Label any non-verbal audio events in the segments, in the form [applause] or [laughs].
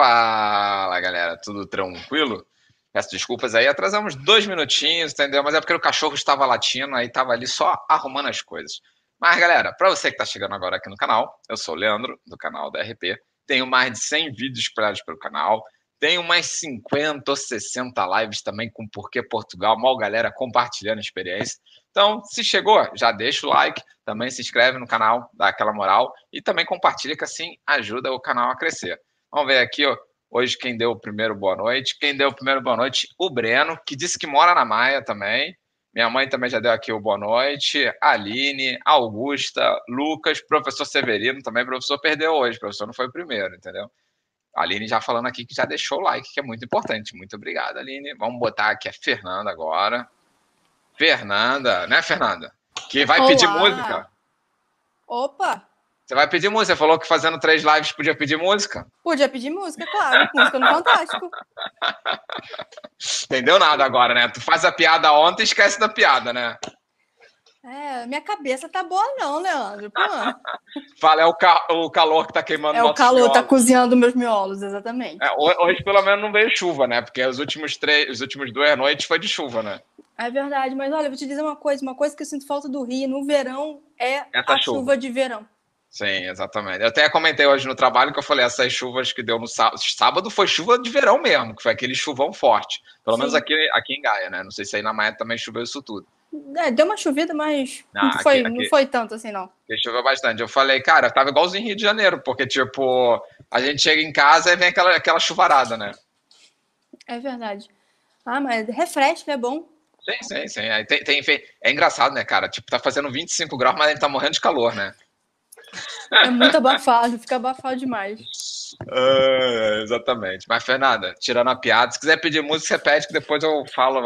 Fala, galera, tudo tranquilo? Peço desculpas aí, atrasamos dois minutinhos, entendeu? Mas é porque o cachorro estava latindo, aí estava ali só arrumando as coisas. Mas, galera, para você que está chegando agora aqui no canal, eu sou o Leandro, do canal da RP. Tenho mais de 100 vídeos espalhados pelo canal. Tenho mais 50 ou 60 lives também com Porquê Portugal. Mal galera compartilhando experiência. Então, se chegou, já deixa o like, também se inscreve no canal, dá aquela moral e também compartilha que assim ajuda o canal a crescer. Vamos ver aqui, ó. Hoje quem deu o primeiro boa noite. Quem deu o primeiro boa noite? O Breno, que disse que mora na Maia também. Minha mãe também já deu aqui o boa noite. Aline, Augusta, Lucas, professor Severino também. Professor perdeu hoje, o professor não foi o primeiro, entendeu? Aline já falando aqui que já deixou o like, que é muito importante. Muito obrigado, Aline. Vamos botar aqui a Fernanda agora. Fernanda, né, Fernanda? Que vai Olá. pedir música. Opa! Você vai pedir música? Você falou que fazendo três lives podia pedir música? Podia pedir música, claro. música no Fantástico. [laughs] Entendeu nada agora, né? Tu faz a piada ontem e esquece da piada, né? É, minha cabeça tá boa não, Leandro. Pô. Fala, é o, ca o calor que tá queimando É o calor, tá miolos. tá cozinhando meus miolos, exatamente. É, hoje, pelo menos, não veio chuva, né? Porque os últimos três, os últimos duas noites foi de chuva, né? É verdade, mas olha, vou te dizer uma coisa, uma coisa que eu sinto falta do Rio no verão é Essa a chuva. chuva de verão. Sim, exatamente. Eu até comentei hoje no trabalho que eu falei, essas chuvas que deu no sábado. Sábado foi chuva de verão mesmo, que foi aquele chuvão forte. Pelo Sim. menos aqui, aqui em Gaia, né? Não sei se aí na Maia também choveu isso tudo. É, deu uma chovida, mas não, não foi, aqui, não foi tanto assim, não. Choveu bastante. Eu falei, cara, tava igualzinho em Rio de Janeiro, porque, tipo, a gente chega em casa e vem aquela, aquela chuvarada, né? É verdade. Ah, mas refresca, é bom. Sim, sim, sim. Aí tem, tem, é engraçado, né, cara? Tipo, tá fazendo 25 graus, mas a gente tá morrendo de calor, né? É muito abafado, fica abafado demais. Uh, exatamente. Mas, Fernanda, tirando a piada, se quiser pedir música, você pede, que depois eu falo,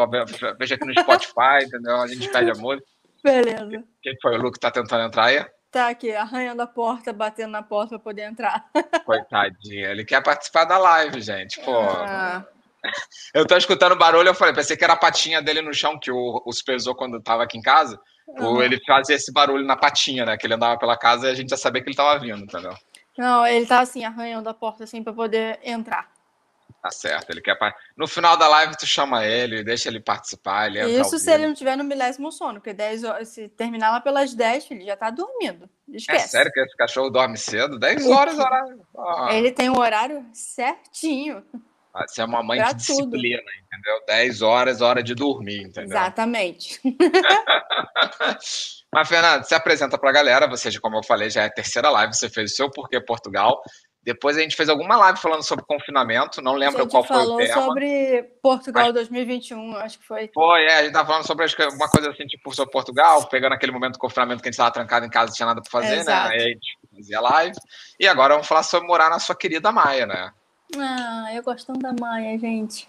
veja aqui no Spotify, entendeu? A gente pede a música. Beleza. Quem foi o Lu que tá tentando entrar aí? Tá aqui, arranhando a porta, batendo na porta para poder entrar. Coitadinha, ele quer participar da live, gente. Pô. Ah. [laughs] Eu tô escutando barulho, eu falei, pensei que era a patinha dele no chão, que o, o supervisor, quando tava aqui em casa, Uhum. Ele fazia esse barulho na patinha, né? Que ele andava pela casa e a gente já sabia que ele tava vindo, entendeu? Não, ele tá assim, arranhando a porta assim para poder entrar. Tá certo, ele quer. No final da live, tu chama ele, deixa ele participar. Ele Isso se ele não tiver no milésimo sono, porque 10 horas, se terminar lá pelas 10, ele já tá dormindo. Esquece. É sério que esse cachorro dorme cedo? 10 horas, horário. Ah. Ele tem um horário certinho. Você é uma mãe pra que disciplina, tudo. entendeu? 10 horas, hora de dormir, entendeu? Exatamente. [laughs] Mas, Fernando, se apresenta para a galera. Você, como eu falei, já é a terceira live. Você fez o seu Porquê Portugal. Depois a gente fez alguma live falando sobre confinamento. Não lembro qual foi o tema. falou sobre Portugal Mas... 2021, acho que foi. Foi, é. A gente estava falando sobre uma coisa assim, tipo, sobre Portugal, pegando aquele momento do confinamento que a gente estava trancado em casa, não tinha nada para fazer, Exato. né? Aí a gente fazia live. E agora vamos falar sobre morar na sua querida Maia, né? Ah, eu gosto tanto da Maia, gente.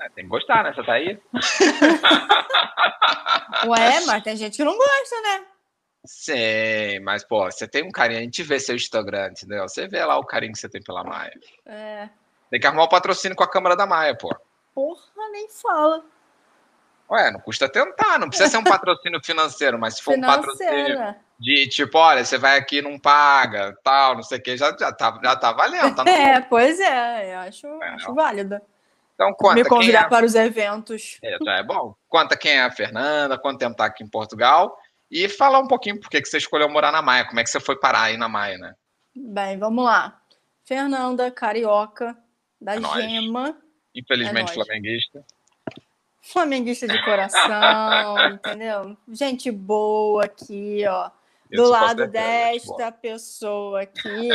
É, tem que gostar, né? Você tá aí. [laughs] Ué, mas tem gente que não gosta, né? Sim, mas, pô, você tem um carinho, a gente vê seu Instagram, entendeu? Você vê lá o carinho que você tem pela Maia. É. Tem que arrumar o um patrocínio com a Câmara da Maia, pô. Porra, nem fala. Ué, não custa tentar, não precisa ser um patrocínio financeiro, mas se for um patrocínio de tipo, olha, você vai aqui não paga, tal, não sei o que, já, já, tá, já tá valendo. Tá [laughs] é, pois é, eu acho, é, acho válida. Então, conta Me convidar é... para os eventos. É, já é bom. Conta quem é a Fernanda, quanto tempo tá aqui em Portugal e falar um pouquinho por que você escolheu morar na Maia, como é que você foi parar aí na Maia, né? Bem, vamos lá. Fernanda, carioca, da é Gema. Infelizmente é flamenguista flamenguista de coração, [laughs] entendeu? Gente boa aqui, ó. Do lado desta pessoa aqui,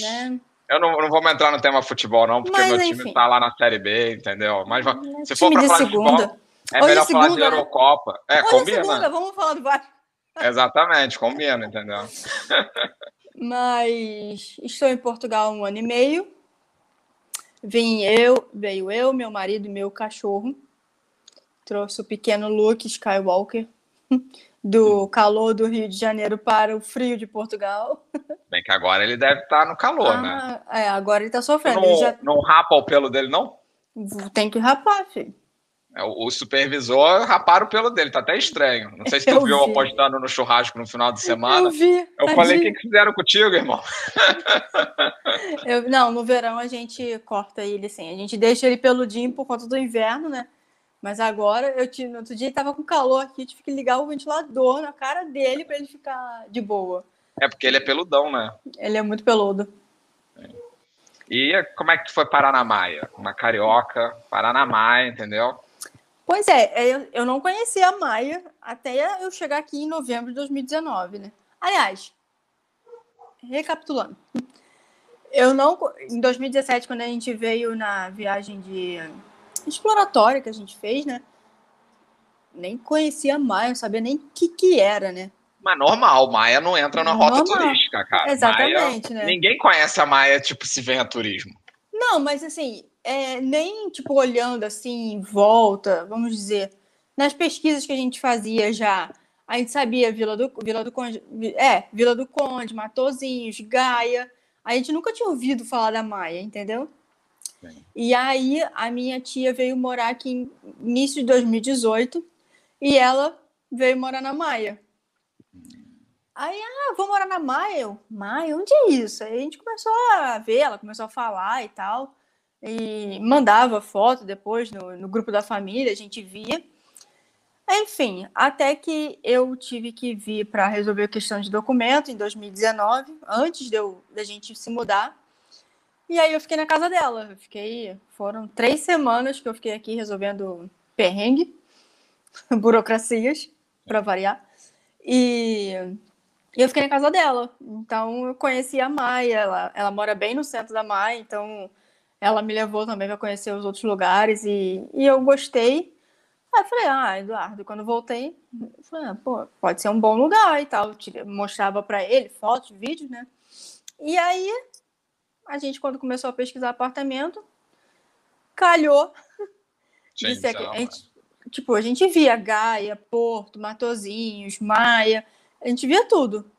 né? Eu não, não vou entrar no tema futebol, não, porque Mas, meu time tá lá na Série B, entendeu? Mas se for para falar de futebol, é Hoje melhor segunda, falar de né? Eurocopa. É, Hoje combina. Segunda, vamos falar do Vasco. Exatamente, combina, entendeu? [laughs] Mas estou em Portugal há um ano e meio. Vim eu, veio eu, meu marido e meu cachorro. Trouxe o pequeno Luke Skywalker [laughs] do calor do Rio de Janeiro para o frio de Portugal. [laughs] Bem que agora ele deve estar no calor, né? ah, né? É, agora ele está sofrendo. Não, já... não rapa o pelo dele, não? Tem que rapar, filho. É, o supervisor raparam o pelo dele, tá até estranho. Não sei se tu eu viu vi. apostando no churrasco no final de semana. Eu vi. Eu falei, o que, que fizeram contigo, irmão? [laughs] Eu, não, no verão a gente corta ele assim. A gente deixa ele peludinho por conta do inverno, né? Mas agora, eu tive, no outro dia ele tava com calor aqui, tive que ligar o ventilador na cara dele para ele ficar de boa. É porque ele é peludão, né? Ele é muito peludo. E como é que foi parar na Maia? Uma carioca, parar na Maia, entendeu? Pois é, eu, eu não conhecia a Maia até eu chegar aqui em novembro de 2019, né? Aliás, recapitulando. Eu não. Em 2017, quando a gente veio na viagem de exploratória que a gente fez, né? Nem conhecia Maia, não sabia nem o que, que era, né? Mas normal, Maia não entra na normal. rota turística, cara. Exatamente, Maia, né? Ninguém conhece a Maia, tipo, se vem a turismo. Não, mas assim, é, nem tipo olhando assim em volta, vamos dizer, nas pesquisas que a gente fazia já, a gente sabia Vila do Vila do Conde, é, Vila do Conde, Matozinhos, Gaia. A gente nunca tinha ouvido falar da Maia, entendeu? E aí a minha tia veio morar aqui em início de 2018 e ela veio morar na Maia. Aí, ah, vou morar na Maia. Eu, Maia, onde é isso? Aí a gente começou a ver, ela começou a falar e tal e mandava foto depois no, no grupo da família, a gente via. Enfim, até que eu tive que vir para resolver a questão de documento em 2019, antes de eu, da gente se mudar. E aí eu fiquei na casa dela. Eu fiquei, foram três semanas que eu fiquei aqui resolvendo perrengue, [laughs] burocracias, para variar. E eu fiquei na casa dela. Então eu conheci a Maia, ela, ela mora bem no centro da Maia, então ela me levou também para conhecer os outros lugares e, e eu gostei. Aí eu falei, ah, Eduardo, quando voltei, falei, ah, pô, pode ser um bom lugar e tal. Eu mostrava para ele fotos, vídeos, né? E aí, a gente, quando começou a pesquisar apartamento, calhou. Gente, de a gente, tipo, a gente via Gaia, Porto, Matozinhos, Maia, a gente via tudo.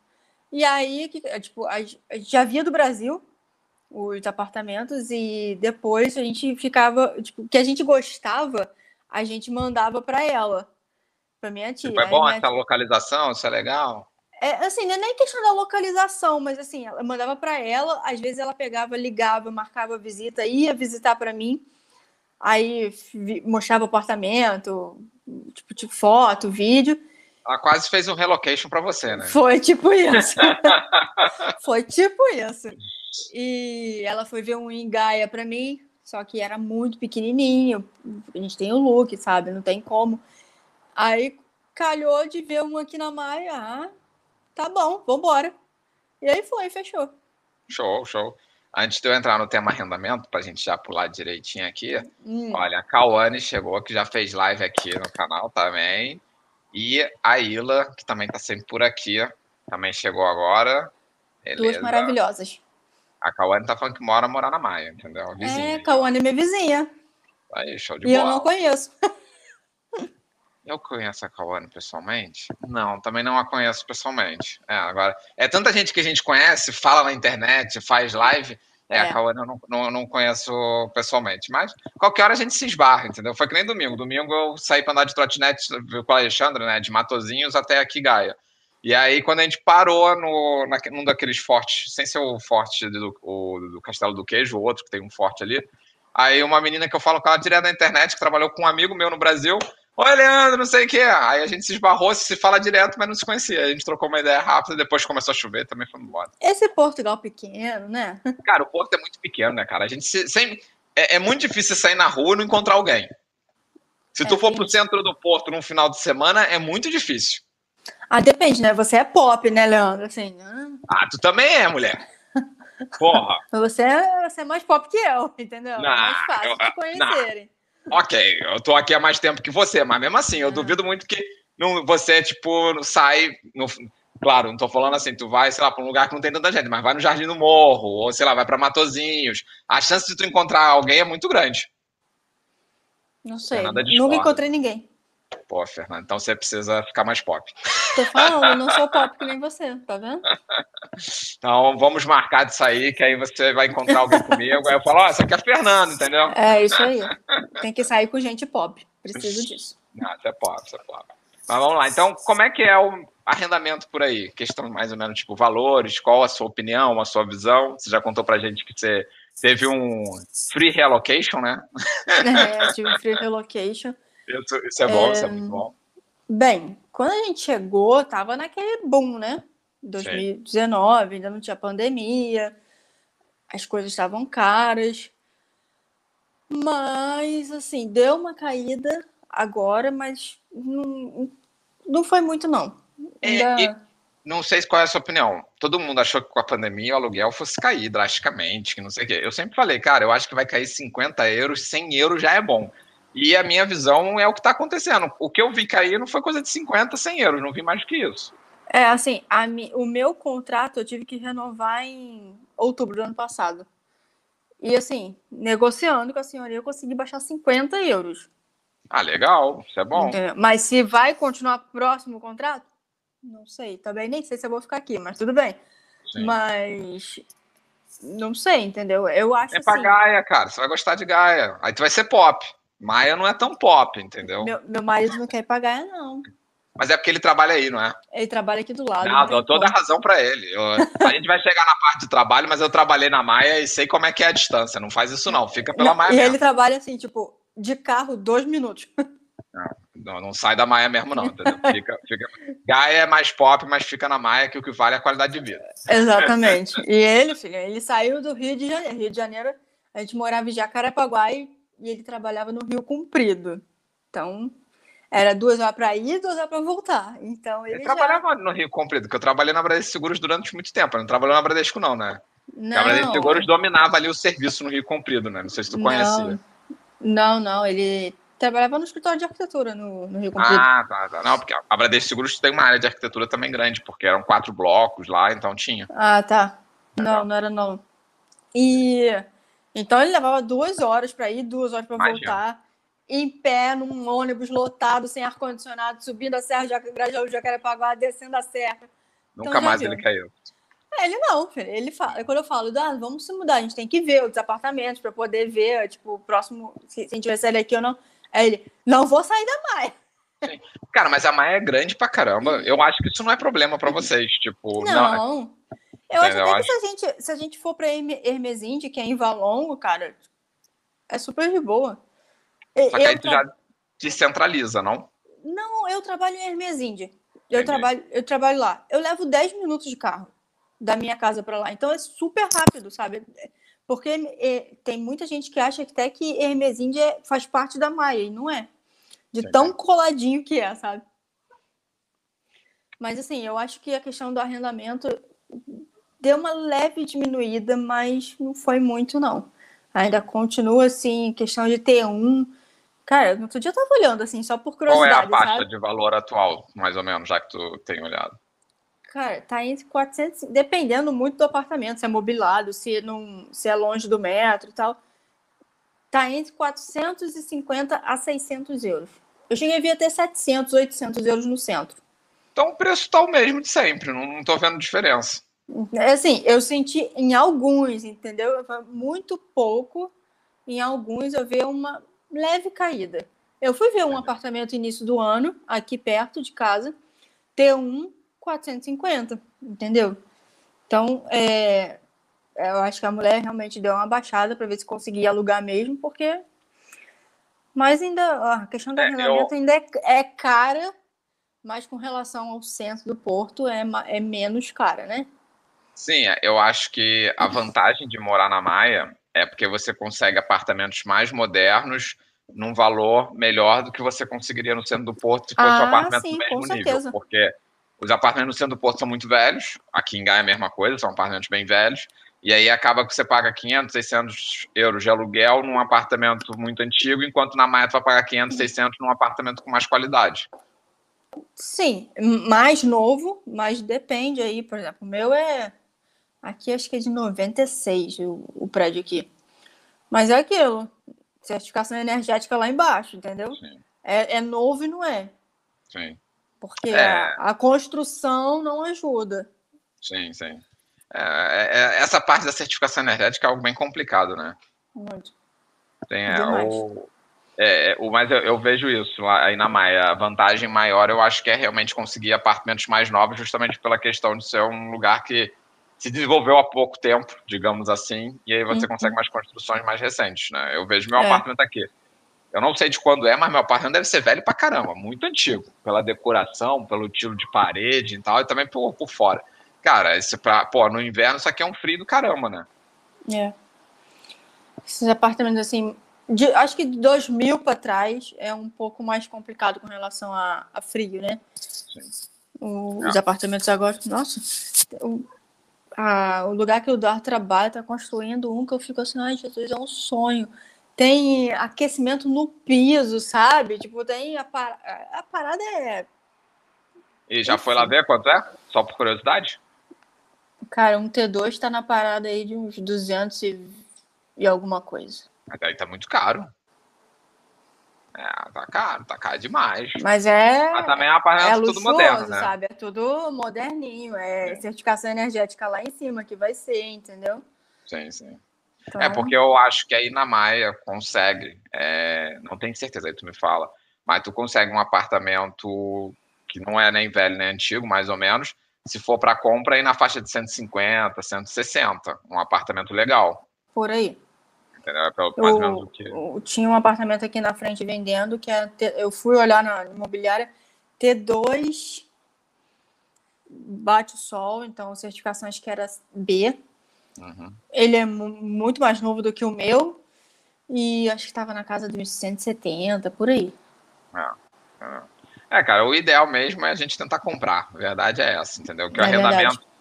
E aí, tipo, a gente já via do Brasil, os apartamentos e depois a gente ficava, tipo, que a gente gostava, a gente mandava para ela, para minha tia. Foi bom essa tia... localização, isso é legal? É, assim, não é nem questão da localização, mas assim, ela mandava para ela, às vezes ela pegava, ligava, marcava visita, ia visitar para mim, aí mostrava apartamento, tipo, tipo foto, vídeo. Ela quase fez um relocation para você, né? Foi tipo isso. [laughs] Foi tipo isso. E ela foi ver um em Gaia para mim, só que era muito pequenininho. A gente tem o look, sabe? Não tem como. Aí calhou de ver um aqui na Maia. Ah, tá bom, vambora. E aí foi, fechou. Show, show. Antes de eu entrar no tema arrendamento, para a gente já pular direitinho aqui, hum. olha, a Cauane chegou, que já fez live aqui no canal também. E a Ila, que também está sempre por aqui, também chegou agora. Beleza. Duas maravilhosas. A Cauane tá falando que mora morar na Maia, entendeu? vizinha. É, Cauane é minha vizinha. Aí, show de bola. E eu não conheço. [laughs] Eu conheço a Cauane pessoalmente? Não, também não a conheço pessoalmente. É, agora, é tanta gente que a gente conhece, fala na internet, faz live. É, é. a Cauane eu não, não, não, conheço pessoalmente. Mas qualquer hora a gente se esbarra, entendeu? Foi que nem domingo. Domingo eu saí para andar de trotinete com o Alexandre, né? De Matozinhos até aqui Gaia. E aí, quando a gente parou no, na, num daqueles fortes, sem ser o forte do, o, do Castelo do Queijo, o outro que tem um forte ali, aí uma menina que eu falo com ela direto na internet, que trabalhou com um amigo meu no Brasil, Oi, Leandro, não sei o quê. Aí a gente se esbarrou, se fala direto, mas não se conhecia. A gente trocou uma ideia rápida, depois começou a chover, também foi embora. Esse Portugal pequeno, né? [laughs] Cara, o Porto é muito pequeno, né, cara? A gente se, sem, é, é, muito difícil sair na rua e não encontrar alguém. Se é, tu for pro centro do Porto num final de semana, é muito difícil. Ah, depende, né? Você é pop, né, Leandro? Assim, ah, tu também é, mulher. [laughs] Porra. você, é, você é mais pop que eu, entendeu? Não, é mais fácil eu, de conhecerem. Não. Ok, eu tô aqui há mais tempo que você, mas mesmo assim, eu ah. duvido muito que não, você, tipo, sai. No, claro, não tô falando assim, tu vai, sei lá, pra um lugar que não tem tanta gente, mas vai no Jardim do Morro, ou sei lá, vai pra Matozinhos. A chance de tu encontrar alguém é muito grande. Não sei. Nunca encontrei ninguém. Pô, Fernando, então você precisa ficar mais pop. Tô falando, eu não sou pop que nem você, tá vendo? [laughs] Então vamos marcar disso aí, que aí você vai encontrar alguém comigo. Aí eu falo, ó, oh, essa aqui é a Fernanda, entendeu? É, isso aí. Tem que sair com gente pop. Preciso disso. Não, você pode, você pode. Mas vamos lá. Então, como é que é o arrendamento por aí? Questão mais ou menos, tipo, valores, qual a sua opinião, a sua visão? Você já contou pra gente que você teve um free relocation, né? [laughs] É, tive um free relocation. Isso, isso é bom, é... isso é muito bom. Bem, quando a gente chegou, tava naquele boom, né? 2019, Sim. ainda não tinha pandemia, as coisas estavam caras. Mas, assim, deu uma caída agora, mas não, não foi muito, não. Ainda... É, não sei qual é a sua opinião. Todo mundo achou que com a pandemia o aluguel fosse cair drasticamente, que não sei o quê. Eu sempre falei, cara, eu acho que vai cair 50 euros, 100 euros já é bom. E a minha visão é o que está acontecendo. O que eu vi cair não foi coisa de 50, 100 euros, não vi mais do que isso. É, assim, a, o meu contrato eu tive que renovar em outubro do ano passado. E assim, negociando com a senhoria, eu consegui baixar 50 euros. Ah, legal, isso é bom. É, mas se vai continuar próximo o contrato, não sei. Também nem sei se eu vou ficar aqui, mas tudo bem. Sim. Mas não sei, entendeu? Eu acho É pra assim, Gaia, cara. Você vai gostar de Gaia. Aí tu vai ser pop. Maia não é tão pop, entendeu? Meu, meu marido não quer ir pra Gaia, não. Mas é porque ele trabalha aí, não é? Ele trabalha aqui do lado. Não, dou toda a razão para ele. Eu, a gente vai chegar na parte de trabalho, mas eu trabalhei na Maia e sei como é que é a distância. Não faz isso, não. Fica pela Maia. E mesmo. ele trabalha assim, tipo, de carro, dois minutos. [laughs] Não, não sai da Maia mesmo, não. Entendeu? Fica, fica... Gaia é mais pop, mas fica na Maia, que o que vale é a qualidade de vida. Exatamente. E ele, filho, ele saiu do Rio de Janeiro. Rio de Janeiro, a gente morava em Jacarepaguá e ele trabalhava no Rio Comprido. Então, era duas horas para ir, duas horas para voltar. Então ele. Eu já... trabalhava no Rio Comprido, porque eu trabalhei na Bradesco Seguros durante muito tempo. Eu não trabalhou na Bradesco, não, né? Não. A Bradesco Seguros dominava ali o serviço no Rio Comprido, né? Não sei se tu conhecia. Não, não, ele trabalhava no escritório de arquitetura no, no Rio Comprido. Ah, tá, tá. Não, porque a Bradesco Seguros tem uma área de arquitetura também grande, porque eram quatro blocos lá, então tinha. Ah, tá. Não, não era não. E então ele levava duas horas para ir, duas horas para voltar em pé num ônibus lotado, sem ar-condicionado, subindo a Serra de Grajaú, Jacarepaguá, descendo a serra. Nunca então, mais ele caiu. É, ele não, ele fala, quando eu falo, ah, vamos se mudar, a gente tem que ver os apartamentos para poder ver, tipo, o próximo, se, se a gente vai sair daqui ou não. Aí ele, não vou sair da Maia. Sim. Cara, mas a Maia é grande pra caramba. Eu acho que isso não é problema para vocês, tipo... Não, não. Eu acho até que se a, gente, se a gente for pra Hermesinde, que é em Valongo, cara, é super de boa. Só que aí tu já descentraliza, não? Não, eu trabalho em Hermes Índia. Eu trabalho, eu trabalho lá. Eu levo 10 minutos de carro da minha casa para lá. Então é super rápido, sabe? Porque é, tem muita gente que acha até que Hermes Índia faz parte da Maia, e não é. De tão coladinho que é, sabe? Mas assim, eu acho que a questão do arrendamento deu uma leve diminuída, mas não foi muito, não. Ainda continua assim, questão de ter um Cara, no outro dia eu tava olhando, assim, só por curiosidade. Qual é a faixa sabe? de valor atual, mais ou menos, já que tu tem olhado? Cara, tá entre 400, dependendo muito do apartamento, se é mobilado, se, não, se é longe do metro e tal. Tá entre 450 a 600 euros. Eu cheguei a ver até 700, 800 euros no centro. Então o preço tá o mesmo de sempre, não, não tô vendo diferença. É assim, eu senti em alguns, entendeu? Muito pouco. Em alguns eu vi uma leve caída. Eu fui ver um apartamento início do ano, aqui perto de casa, T1 450, entendeu? Então, é, eu acho que a mulher realmente deu uma baixada para ver se conseguia alugar mesmo, porque. Mas ainda a questão do é, arrendamento eu... ainda é, é, cara, mas com relação ao centro do Porto é, é menos cara, né? Sim, é, eu acho que a vantagem de morar na Maia é porque você consegue apartamentos mais modernos num valor melhor do que você conseguiria no centro do Porto se fosse ah, um apartamento sim, do mesmo nível. Porque os apartamentos no centro do Porto são muito velhos, aqui em Gaia é a mesma coisa, são apartamentos bem velhos, e aí acaba que você paga 500, 600 euros de aluguel num apartamento muito antigo, enquanto na Maia tu vai pagar 500, 600 num apartamento com mais qualidade. Sim, mais novo, mas depende aí, por exemplo, o meu é aqui acho que é de 96 o, o prédio aqui. Mas é aquilo, certificação energética lá embaixo, entendeu? É, é, novo e não é. Sim. Porque é... a, a, construção não ajuda. Sim, sim. É, é, é, essa parte da certificação energética é algo bem complicado, né? Muito. Tem, é, o, É, é mas eu, eu, vejo isso aí na Maia. A vantagem maior eu acho que é realmente conseguir apartamentos mais novos, justamente pela questão de ser um lugar que se desenvolveu há pouco tempo, digamos assim, e aí você uhum. consegue mais construções mais recentes, né? Eu vejo meu é. apartamento aqui. Eu não sei de quando é, mas meu apartamento deve ser velho pra caramba, muito antigo, pela decoração, pelo estilo de parede e tal, e também por, por fora. Cara, esse pra, pô, no inverno isso aqui é um frio do caramba, né? É. Esses apartamentos assim, de, acho que de 2000 para trás é um pouco mais complicado com relação a, a frio, né? Sim. O, os apartamentos agora, nossa, o, a, o lugar que o Eduardo trabalha está construindo um que eu fico assim, ai Jesus, é um sonho. Tem aquecimento no piso, sabe? Tipo, tem a, par... a parada é. E já Enfim. foi lá ver quanto é? Só por curiosidade? Cara, um T2 está na parada aí de uns 200 e, e alguma coisa. Mas aí tá muito caro. É, tá caro, tá caro demais. Mas é. Mas também é uma parada é tudo moderno, né? sabe? É tudo moderninho. É, é certificação energética lá em cima que vai ser, entendeu? Sim, sim. Então... É porque eu acho que aí na Maia consegue. É, não tenho certeza, aí tu me fala. Mas tu consegue um apartamento que não é nem velho nem antigo, mais ou menos. Se for para compra, aí na faixa de 150, 160. Um apartamento legal. Por aí pelo, mais ou menos o que. Eu, tinha um apartamento aqui na frente vendendo, que é, eu fui olhar na imobiliária, T2 bate o sol, então certificação acho que era B. Uhum. Ele é muito mais novo do que o meu e acho que estava na casa dos 170, por aí. É, é. é, cara, o ideal mesmo é a gente tentar comprar. A verdade é essa, entendeu? Que é o arrendamento. Verdade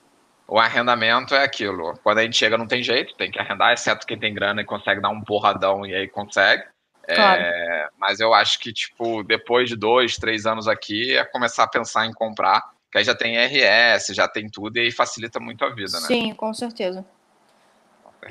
o arrendamento é aquilo. Quando a gente chega, não tem jeito, tem que arrendar, exceto quem tem grana e consegue dar um porradão e aí consegue. É, claro. É, mas eu acho que, tipo, depois de dois, três anos aqui, é começar a pensar em comprar, que aí já tem RS, já tem tudo, e aí facilita muito a vida, né? Sim, com certeza.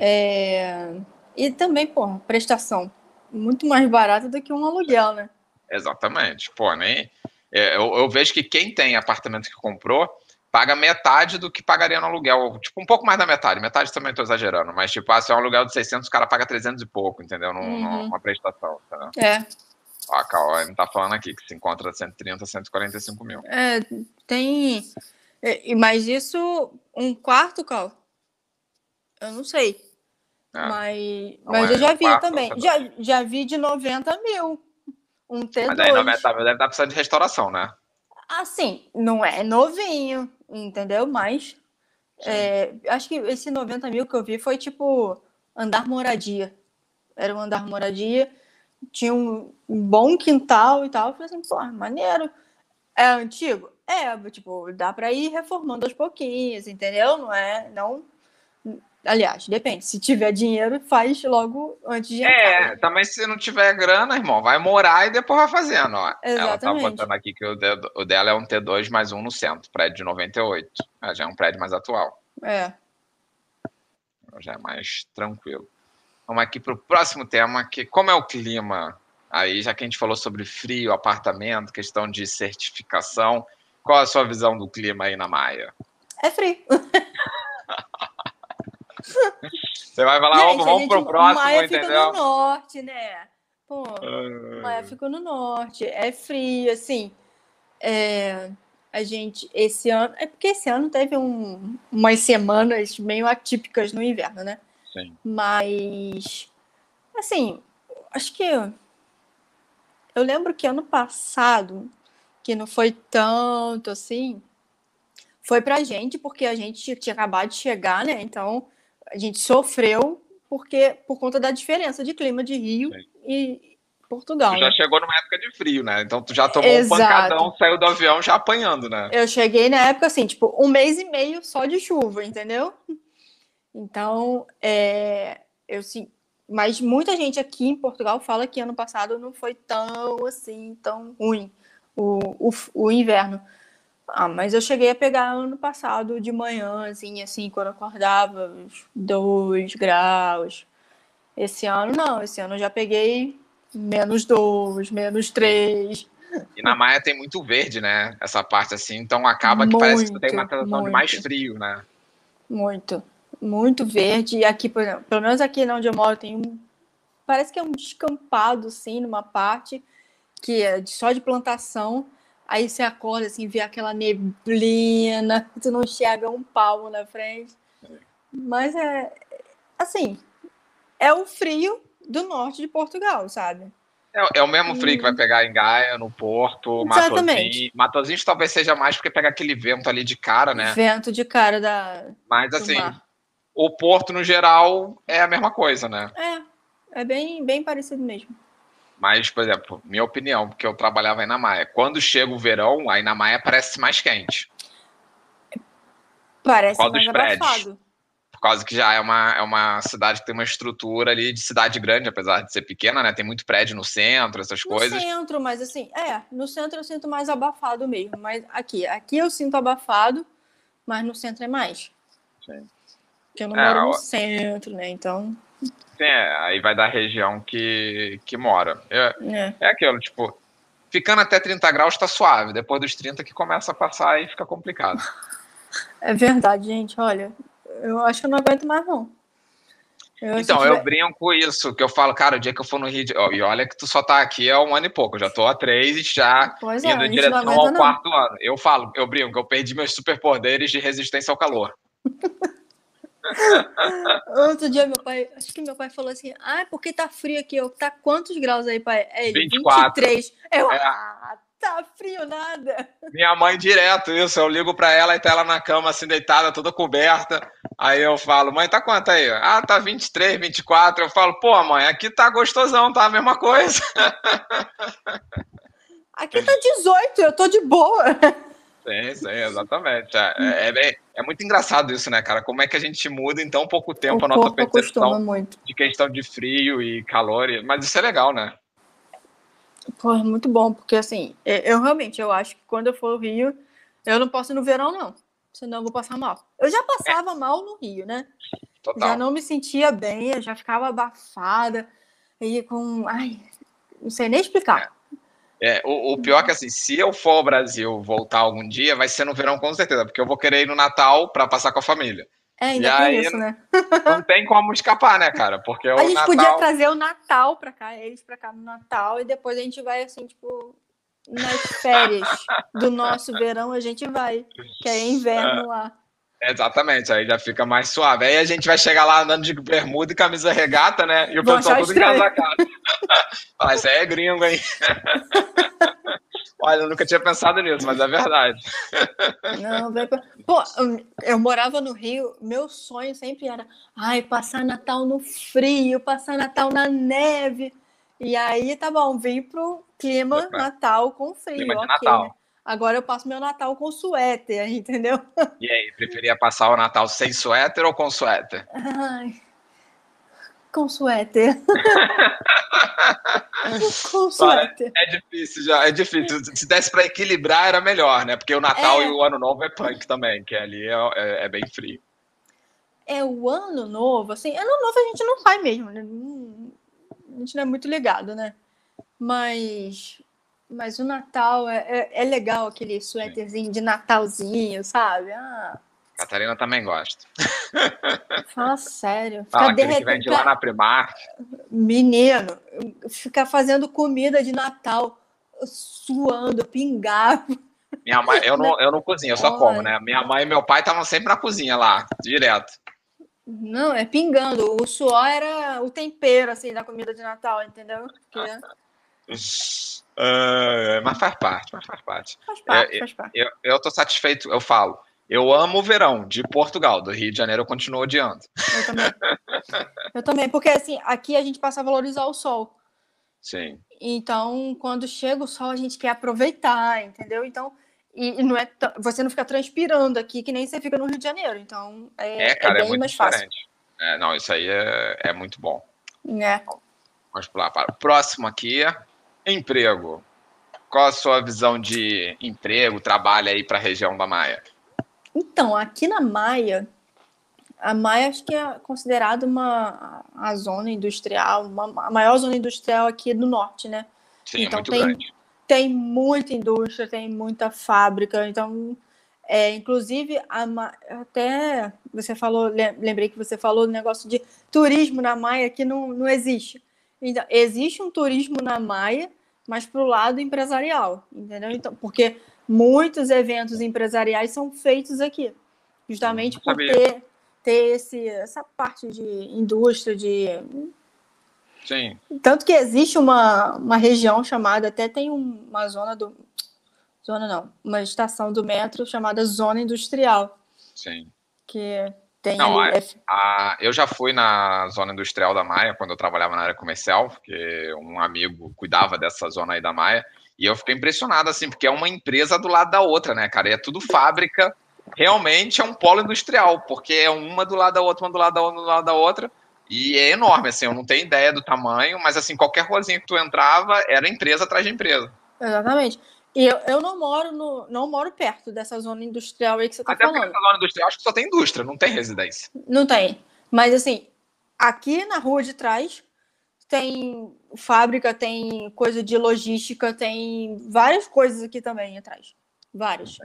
É... E também, pô, prestação. Muito mais barata do que um aluguel, né? Exatamente. Pô, nem. É, eu, eu vejo que quem tem apartamento que comprou paga metade do que pagaria no aluguel. Tipo, um pouco mais da metade. Metade também estou exagerando. Mas, tipo, ah, se é um aluguel de 600, o cara paga 300 e pouco, entendeu? Num, uhum. prestação. Entendeu? É. Ó, a Cauane tá falando aqui que se encontra 130, 145 mil. É, tem... É, mas isso, um quarto, Cal? Eu não sei. É. Mas, mas é eu já vi quarto, também. Já, já vi de 90 mil. Um T2. Mas aí 90 mil deve estar precisando de restauração, né? Assim, não é novinho, entendeu? Mas é, acho que esse 90 mil que eu vi foi tipo andar moradia. Era um andar moradia, tinha um bom quintal e tal. Eu falei assim, pô, maneiro. É antigo? É, tipo, dá para ir reformando aos pouquinhos, entendeu? Não é, não Aliás, depende. Se tiver dinheiro, faz logo antes de entrar. É, né? também se não tiver grana, irmão, vai morar e depois vai fazendo. Ó. Exatamente. Ela tá botando aqui que o, dedo, o dela é um T2 mais um no centro, prédio de 98. Já é um prédio mais atual. É. Já é mais tranquilo. Vamos aqui para o próximo tema, que como é o clima aí, já que a gente falou sobre frio, apartamento, questão de certificação, qual a sua visão do clima aí na Maia? É frio. [laughs] Você vai falar, gente, vamos pro próximo, Maia entendeu? fica no norte, né? Pô, uh... Maia fica no norte, é frio, assim. É, a gente, esse ano, é porque esse ano teve um, umas semanas meio atípicas no inverno, né? Sim. Mas, assim, acho que eu lembro que ano passado, que não foi tanto assim, foi pra gente, porque a gente tinha acabado de chegar, né? Então, a gente sofreu porque por conta da diferença de clima de Rio Sim. e Portugal. Tu já né? chegou numa época de frio, né? Então tu já tomou Exato. um pancadão, saiu do avião já apanhando, né? Eu cheguei na época assim, tipo, um mês e meio só de chuva, entendeu? Então, é, eu sim, mas muita gente aqui em Portugal fala que ano passado não foi tão assim, tão ruim o, o, o inverno. Ah, mas eu cheguei a pegar ano passado de manhã, assim, assim, quando eu acordava, uns dois graus. Esse ano não, esse ano eu já peguei menos dois, menos três. E na Maia tem muito verde, né? Essa parte assim, então acaba que muito, parece que tem uma sensação de mais frio, né? Muito, muito verde. E aqui, por exemplo, pelo menos aqui onde eu moro, tem um parece que é um descampado, assim, numa parte que é só de plantação. Aí você acorda, assim, vê aquela neblina, [laughs] tu não enxerga um palmo na frente. Mas é, assim, é o frio do norte de Portugal, sabe? É, é o mesmo frio que vai pegar em Gaia, no Porto, Matosinhos. Matosinhos talvez seja mais porque pega aquele vento ali de cara, né? Vento de cara da. Mas assim, o Porto no geral é a mesma coisa, né? É, é bem, bem parecido mesmo. Mas, por exemplo, minha opinião, porque eu trabalhava aí na Maia, quando chega o verão, aí na Maia parece mais quente. Parece mais abafado causa que já é uma, é uma cidade que tem uma estrutura ali de cidade grande, apesar de ser pequena, né? Tem muito prédio no centro, essas no coisas. No centro, mas assim, é, no centro eu sinto mais abafado mesmo. Mas aqui, aqui eu sinto abafado, mas no centro é mais. Sim. Porque eu não é, moro no centro, né? Então. Sim, é, aí vai da região que, que mora. É, é. é aquilo, tipo, ficando até 30 graus tá suave, depois dos 30 que começa a passar e fica complicado. É verdade, gente. Olha, eu acho que eu não aguento mais, não. Eu então, tiver... eu brinco isso, que eu falo, cara, o dia que eu for no Rio de... E olha que tu só tá aqui há um ano e pouco, eu já tô há três e já pois é, indo é, em direção ao não. quarto ano. Eu falo, eu brinco, que eu perdi meus superpoderes de resistência ao calor. [laughs] Outro dia, meu pai, acho que meu pai falou assim: Ah, porque tá frio aqui. Eu, tá quantos graus aí, pai? É ele, 24. 23. Eu, é. ah, tá frio nada. Minha mãe direto isso, eu ligo pra ela e tá ela na cama assim deitada, toda coberta. Aí eu falo, mãe, tá quanto aí? Ah, tá 23, 24. Eu falo, pô, mãe, aqui tá gostosão, tá a mesma coisa. Aqui tá 18, eu tô de boa. Sim, sim, exatamente. É, é, é, é, muito engraçado isso, né, cara? Como é que a gente muda em tão pouco tempo o a nossa percepção de questão de frio e calor. Mas isso é legal, né? Pô, é muito bom, porque assim, é, eu realmente eu acho que quando eu for ao Rio, eu não posso ir no verão, não. Senão eu vou passar mal. Eu já passava é. mal no Rio, né? Total. Já não me sentia bem, eu já ficava abafada. E com. Ai, não sei nem explicar. É, o, o, pior é que assim, se eu for ao Brasil voltar algum dia, vai ser no verão com certeza, porque eu vou querer ir no Natal para passar com a família. É, ainda e tem aí, isso, né? Não tem como escapar, né, cara? Porque a gente Natal... podia trazer o Natal pra cá, eles pra cá no Natal, e depois a gente vai, assim, tipo, nas férias do nosso verão, a gente vai, que é inverno [laughs] é. lá. Exatamente, aí já fica mais suave. Aí a gente vai chegar lá andando de bermuda e camisa regata, né? E o pessoal tudo encasacado. [laughs] Fala, isso aí é gringo, hein? [laughs] Olha, eu nunca tinha pensado nisso, mas é verdade. [laughs] Não, vai pra... Pô, eu morava no Rio, meu sonho sempre era, ai, passar Natal no frio, passar Natal na neve. E aí, tá bom, vim pro clima Natal com frio, clima ok. Natal. Né? Agora eu passo meu Natal com suéter, [laughs] entendeu? E aí, preferia passar o Natal sem suéter ou com suéter? Ai, com suéter. [laughs] com suéter. É difícil já, é difícil. Se desse para equilibrar era melhor, né? Porque o Natal é... e o Ano Novo é punk também, que ali é, é, é, bem frio. É o Ano Novo, assim, Ano Novo a gente não faz mesmo, né? A gente não é muito ligado, né? Mas mas o Natal é, é, é legal, aquele suéterzinho de Natalzinho, sabe? Ah. Catarina também gosta. Fala sério. Fala, aquele que vende lá na Primark. Menino, ficar fazendo comida de Natal, suando, pingado. Minha mãe, eu não, eu não cozinho, eu só como, né? Minha mãe e meu pai estavam sempre na cozinha lá, direto. Não, é pingando. O suor era o tempero, assim, da comida de Natal, entendeu? Porque... [laughs] Uh, mas faz parte, mas faz parte. Faz parte, é, faz parte. Eu, eu tô satisfeito, eu falo. Eu amo o verão de Portugal, do Rio de Janeiro eu continuo odiando. Eu também. eu também, porque assim, aqui a gente passa a valorizar o sol. Sim. Então, quando chega o sol, a gente quer aproveitar, entendeu? Então, e, não é você não fica transpirando aqui que nem você fica no Rio de Janeiro. Então, é, é, cara, é bem é muito mais diferente. fácil. É, não, isso aí é, é muito bom. É. Vamos pular para o próximo aqui. Emprego. Qual a sua visão de emprego, trabalho aí para a região da Maia? Então, aqui na Maia, a Maia acho que é considerada uma a zona industrial, uma, a maior zona industrial aqui do norte, né? Sim, é então, é muito tem, grande. Tem muita indústria, tem muita fábrica, então é, inclusive, a, até você falou, lembrei que você falou do negócio de turismo na Maia que não, não existe. Então, existe um turismo na Maia, mas para o lado empresarial, entendeu? Então, porque muitos eventos empresariais são feitos aqui, justamente por ter, ter esse, essa parte de indústria, de. Sim. Tanto que existe uma, uma região chamada, até tem uma zona do. Zona não, uma estação do metro chamada Zona Industrial. Sim. Que tem não, ali, a, a, eu já fui na zona industrial da Maia quando eu trabalhava na área comercial, porque um amigo cuidava dessa zona aí da Maia, e eu fiquei impressionado, assim, porque é uma empresa do lado da outra, né, cara? E é tudo fábrica, realmente é um polo industrial, porque é uma do lado da outra, uma do lado da outra, do lado da outra, e é enorme, assim, eu não tenho ideia do tamanho, mas, assim, qualquer ruazinha que tu entrava era empresa atrás de empresa. Exatamente. E eu, eu não moro no, não moro perto dessa zona industrial aí que você está falando. Até porque zona industrial acho que só tem indústria, não tem residência. Não tem. Mas assim, aqui na rua de trás tem fábrica, tem coisa de logística, tem várias coisas aqui também atrás. Várias.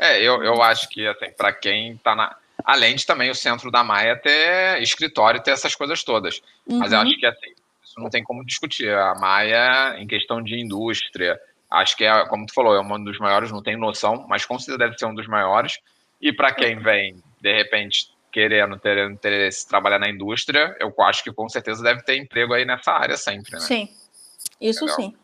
É, eu, eu acho que assim, para quem está na. Além de também o centro da Maia ter escritório e ter essas coisas todas. Uhum. Mas eu uhum. acho que assim, isso não tem como discutir. A Maia, em questão de indústria, Acho que é, como tu falou, é um dos maiores, não tenho noção, mas com certeza deve ser um dos maiores. E para quem vem, de repente, querendo ter interesse trabalhar na indústria, eu acho que com certeza deve ter emprego aí nessa área sempre, né? Sim, isso Entendeu? sim.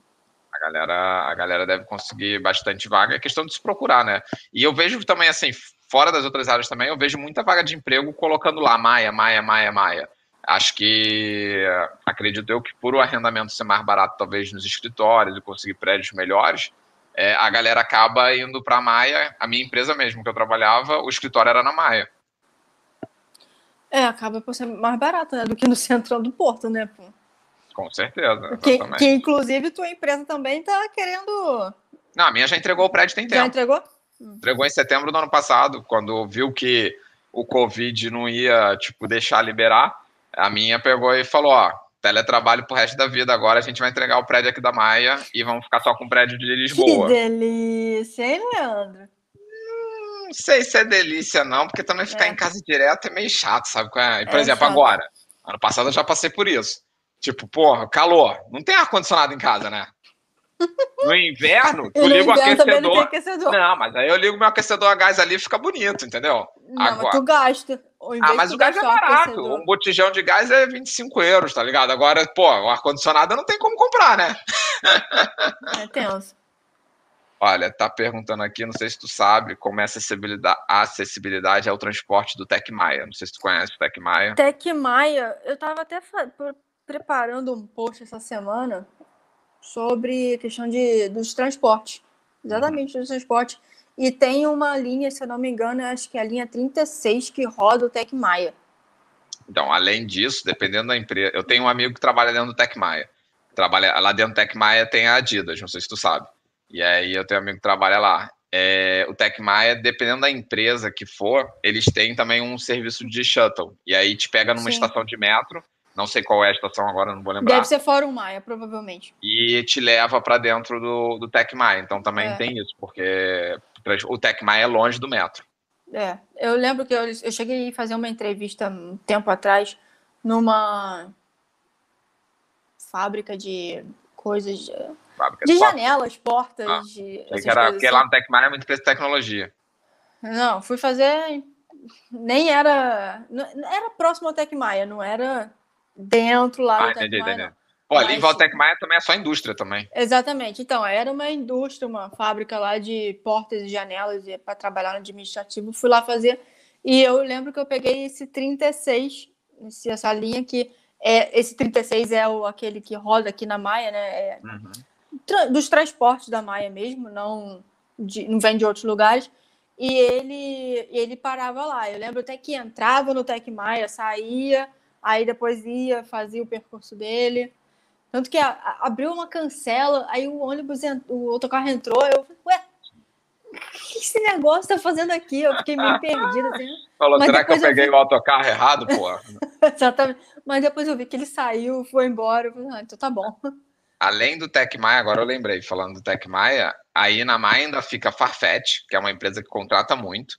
A galera, a galera deve conseguir bastante vaga, é questão de se procurar, né? E eu vejo também, assim, fora das outras áreas também, eu vejo muita vaga de emprego colocando lá Maia, Maia, Maia, Maia. Acho que acredito eu que por o arrendamento ser mais barato, talvez nos escritórios e conseguir prédios melhores, é, a galera acaba indo para a Maia. A minha empresa mesmo que eu trabalhava, o escritório era na Maia. É, acaba por ser mais barato né, do que no centro do Porto, né? Pô? Com certeza. Que, que, inclusive tua empresa também está querendo. Não, a minha já entregou o prédio tem tempo. Já entregou? Entregou em setembro do ano passado, quando viu que o Covid não ia, tipo, deixar liberar a minha pegou e falou: ó, teletrabalho pro resto da vida. Agora a gente vai entregar o prédio aqui da Maia e vamos ficar só com o prédio de Lisboa. Que delícia, hein, Leandro? Hum, não sei se é delícia, não, porque também ficar é. em casa direto é meio chato, sabe? Por é exemplo, chato. agora. Ano passado eu já passei por isso. Tipo, porra, calor. Não tem ar-condicionado em casa, né? [laughs] No inverno, tu liga o aquecedor. Não, aquecedor. não, mas aí eu ligo meu aquecedor a gás ali e fica bonito, entendeu? Não, Agora... mas tu gasta. Ah, mas o gás é barato. Um botijão de gás é 25 euros, tá ligado? Agora, pô, o ar-condicionado não tem como comprar, né? É tenso. Olha, tá perguntando aqui, não sei se tu sabe como é acessibilidade, acessibilidade ao transporte do Tec Maia. Não sei se tu conhece o Tec Maia. Tec Maia, eu tava até preparando um post essa semana sobre a questão de, dos transportes. Exatamente, uhum. dos transportes. E tem uma linha, se eu não me engano, acho que é a linha 36 que roda o Tec Maia. Então, além disso, dependendo da empresa, eu tenho um amigo que trabalha dentro do Tec Maia. Trabalha lá dentro do Tec Maia tem a Adidas, não sei se tu sabe. E aí eu tenho um amigo que trabalha lá. É, o Tec Maia, dependendo da empresa que for, eles têm também um serviço de shuttle. E aí te pega numa Sim. estação de metro não sei qual é a estação agora, não vou lembrar. Deve ser Fórum Maia, provavelmente. E te leva para dentro do, do Tec Maia. Então também é. tem isso, porque o Tec Maia é longe do metro. É, eu lembro que eu, eu cheguei a fazer uma entrevista um tempo atrás numa fábrica de coisas de, fábrica de, de janelas, portas. Ah, de, que era, porque assim. lá no Tec Maia é muito empresa de tecnologia. Não, fui fazer. Nem era. Era próximo ao Tec Maia, não era dentro lá ah, do entendi, Tecmaia. Entendi. Olha, ali em Valtec Maia também é só indústria também. Exatamente. Então, era uma indústria, uma fábrica lá de portas e janelas para trabalhar no administrativo. Fui lá fazer e eu lembro que eu peguei esse 36, esse, essa linha que é esse 36 é o aquele que roda aqui na Maia, né? É, uhum. tra, dos transportes da Maia mesmo, não de, não vem de outros lugares. E ele ele parava lá. Eu lembro até que entrava no Tec Maia, saía aí depois ia, fazia o percurso dele. Tanto que a, a, abriu uma cancela, aí o ônibus, o autocarro entrou, eu falei, ué, o que esse negócio tá fazendo aqui? Eu fiquei meio perdida. Assim. Falou, será que eu peguei vi... o autocarro errado, pô? [laughs] Exatamente. Mas depois eu vi que ele saiu, foi embora. Eu falei, ah, então tá bom. Além do Tec Maia, agora eu lembrei, falando do Tec Maia, aí na Maia ainda fica Farfetch, que é uma empresa que contrata muito,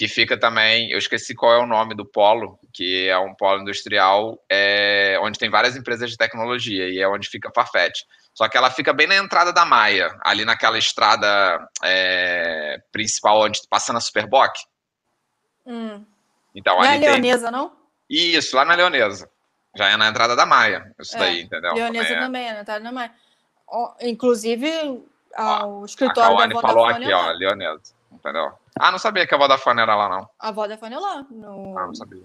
que fica também, eu esqueci qual é o nome do polo, que é um polo industrial é, onde tem várias empresas de tecnologia e é onde fica Farfetch. Só que ela fica bem na entrada da Maia, ali naquela estrada é, principal onde passa na Superboc. Hum. Então, Não é ali tem... Leonesa, não? Isso, lá na Leonesa. Já é na entrada da Maia, isso É, daí, entendeu? Leonesa É. também, é na entrada da Maia. Ó, Inclusive, a- o A escritório da Kawane falou Vodafone aqui, é ó. Leonesa, entendeu? Ah, não sabia que a Vodafone era lá, não. A Vodafone é lá. No... Ah, não sabia.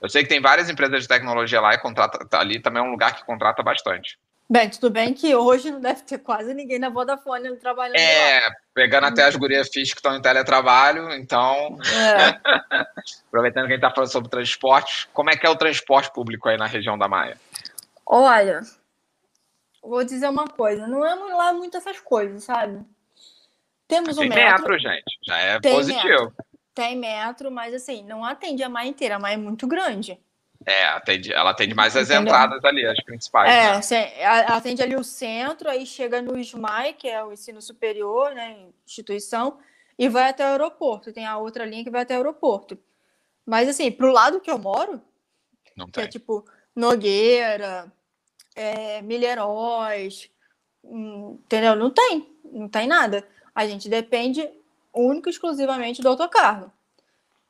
Eu sei que tem várias empresas de tecnologia lá e contrata, tá ali também é um lugar que contrata bastante. Bem, tudo bem que hoje não deve ter quase ninguém na Vodafone trabalhando lá. É, pegando até as gurias fixas que estão em teletrabalho, então, É. [laughs] aproveitando que a gente tá falando sobre transporte, como é que é o transporte público aí na região da Maia? Olha, vou dizer uma coisa. Não é lá muito essas coisas, sabe? Temos um Tem metro, metro, gente, já é Tem positivo. tem metro, mas assim, não atende a Maia inteira. A Maia é muito grande. É, atende, ela atende mais as Entendeu? entradas ali, as principais. É, né? cê- atende ali o centro, aí chega no SMAI, que é o ensino superior, né, instituição, e vai até o aeroporto. Tem a outra linha que vai até o aeroporto. Mas assim, pro lado que eu moro, Não que é tem. tipo Nogueira, é, Milheiróis, hum, entendeu? Não tem, não tem nada. A gente depende único e exclusivamente do autocarro.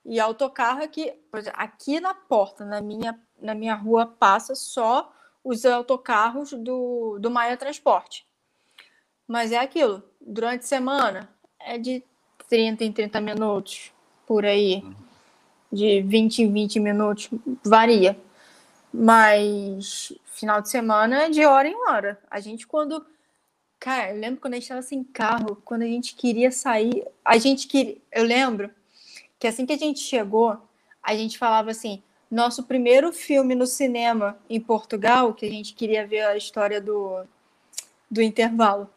E autocarro aqui, exemplo, aqui na porta, na minha, na minha rua, passa só os autocarros do, do Maia Transporte. Mas é aquilo, durante a semana é de 30 em 30 minutos, por aí. De 20 em 20 minutos, varia. Mas final de semana é de hora em hora. A gente, quando. Cara, eu lembro quando a gente estava sem carro, quando a gente queria sair. A gente queria. Eu lembro que assim que a gente chegou, a gente falava assim: nosso primeiro filme no cinema em Portugal, que a gente queria ver a história do, do intervalo.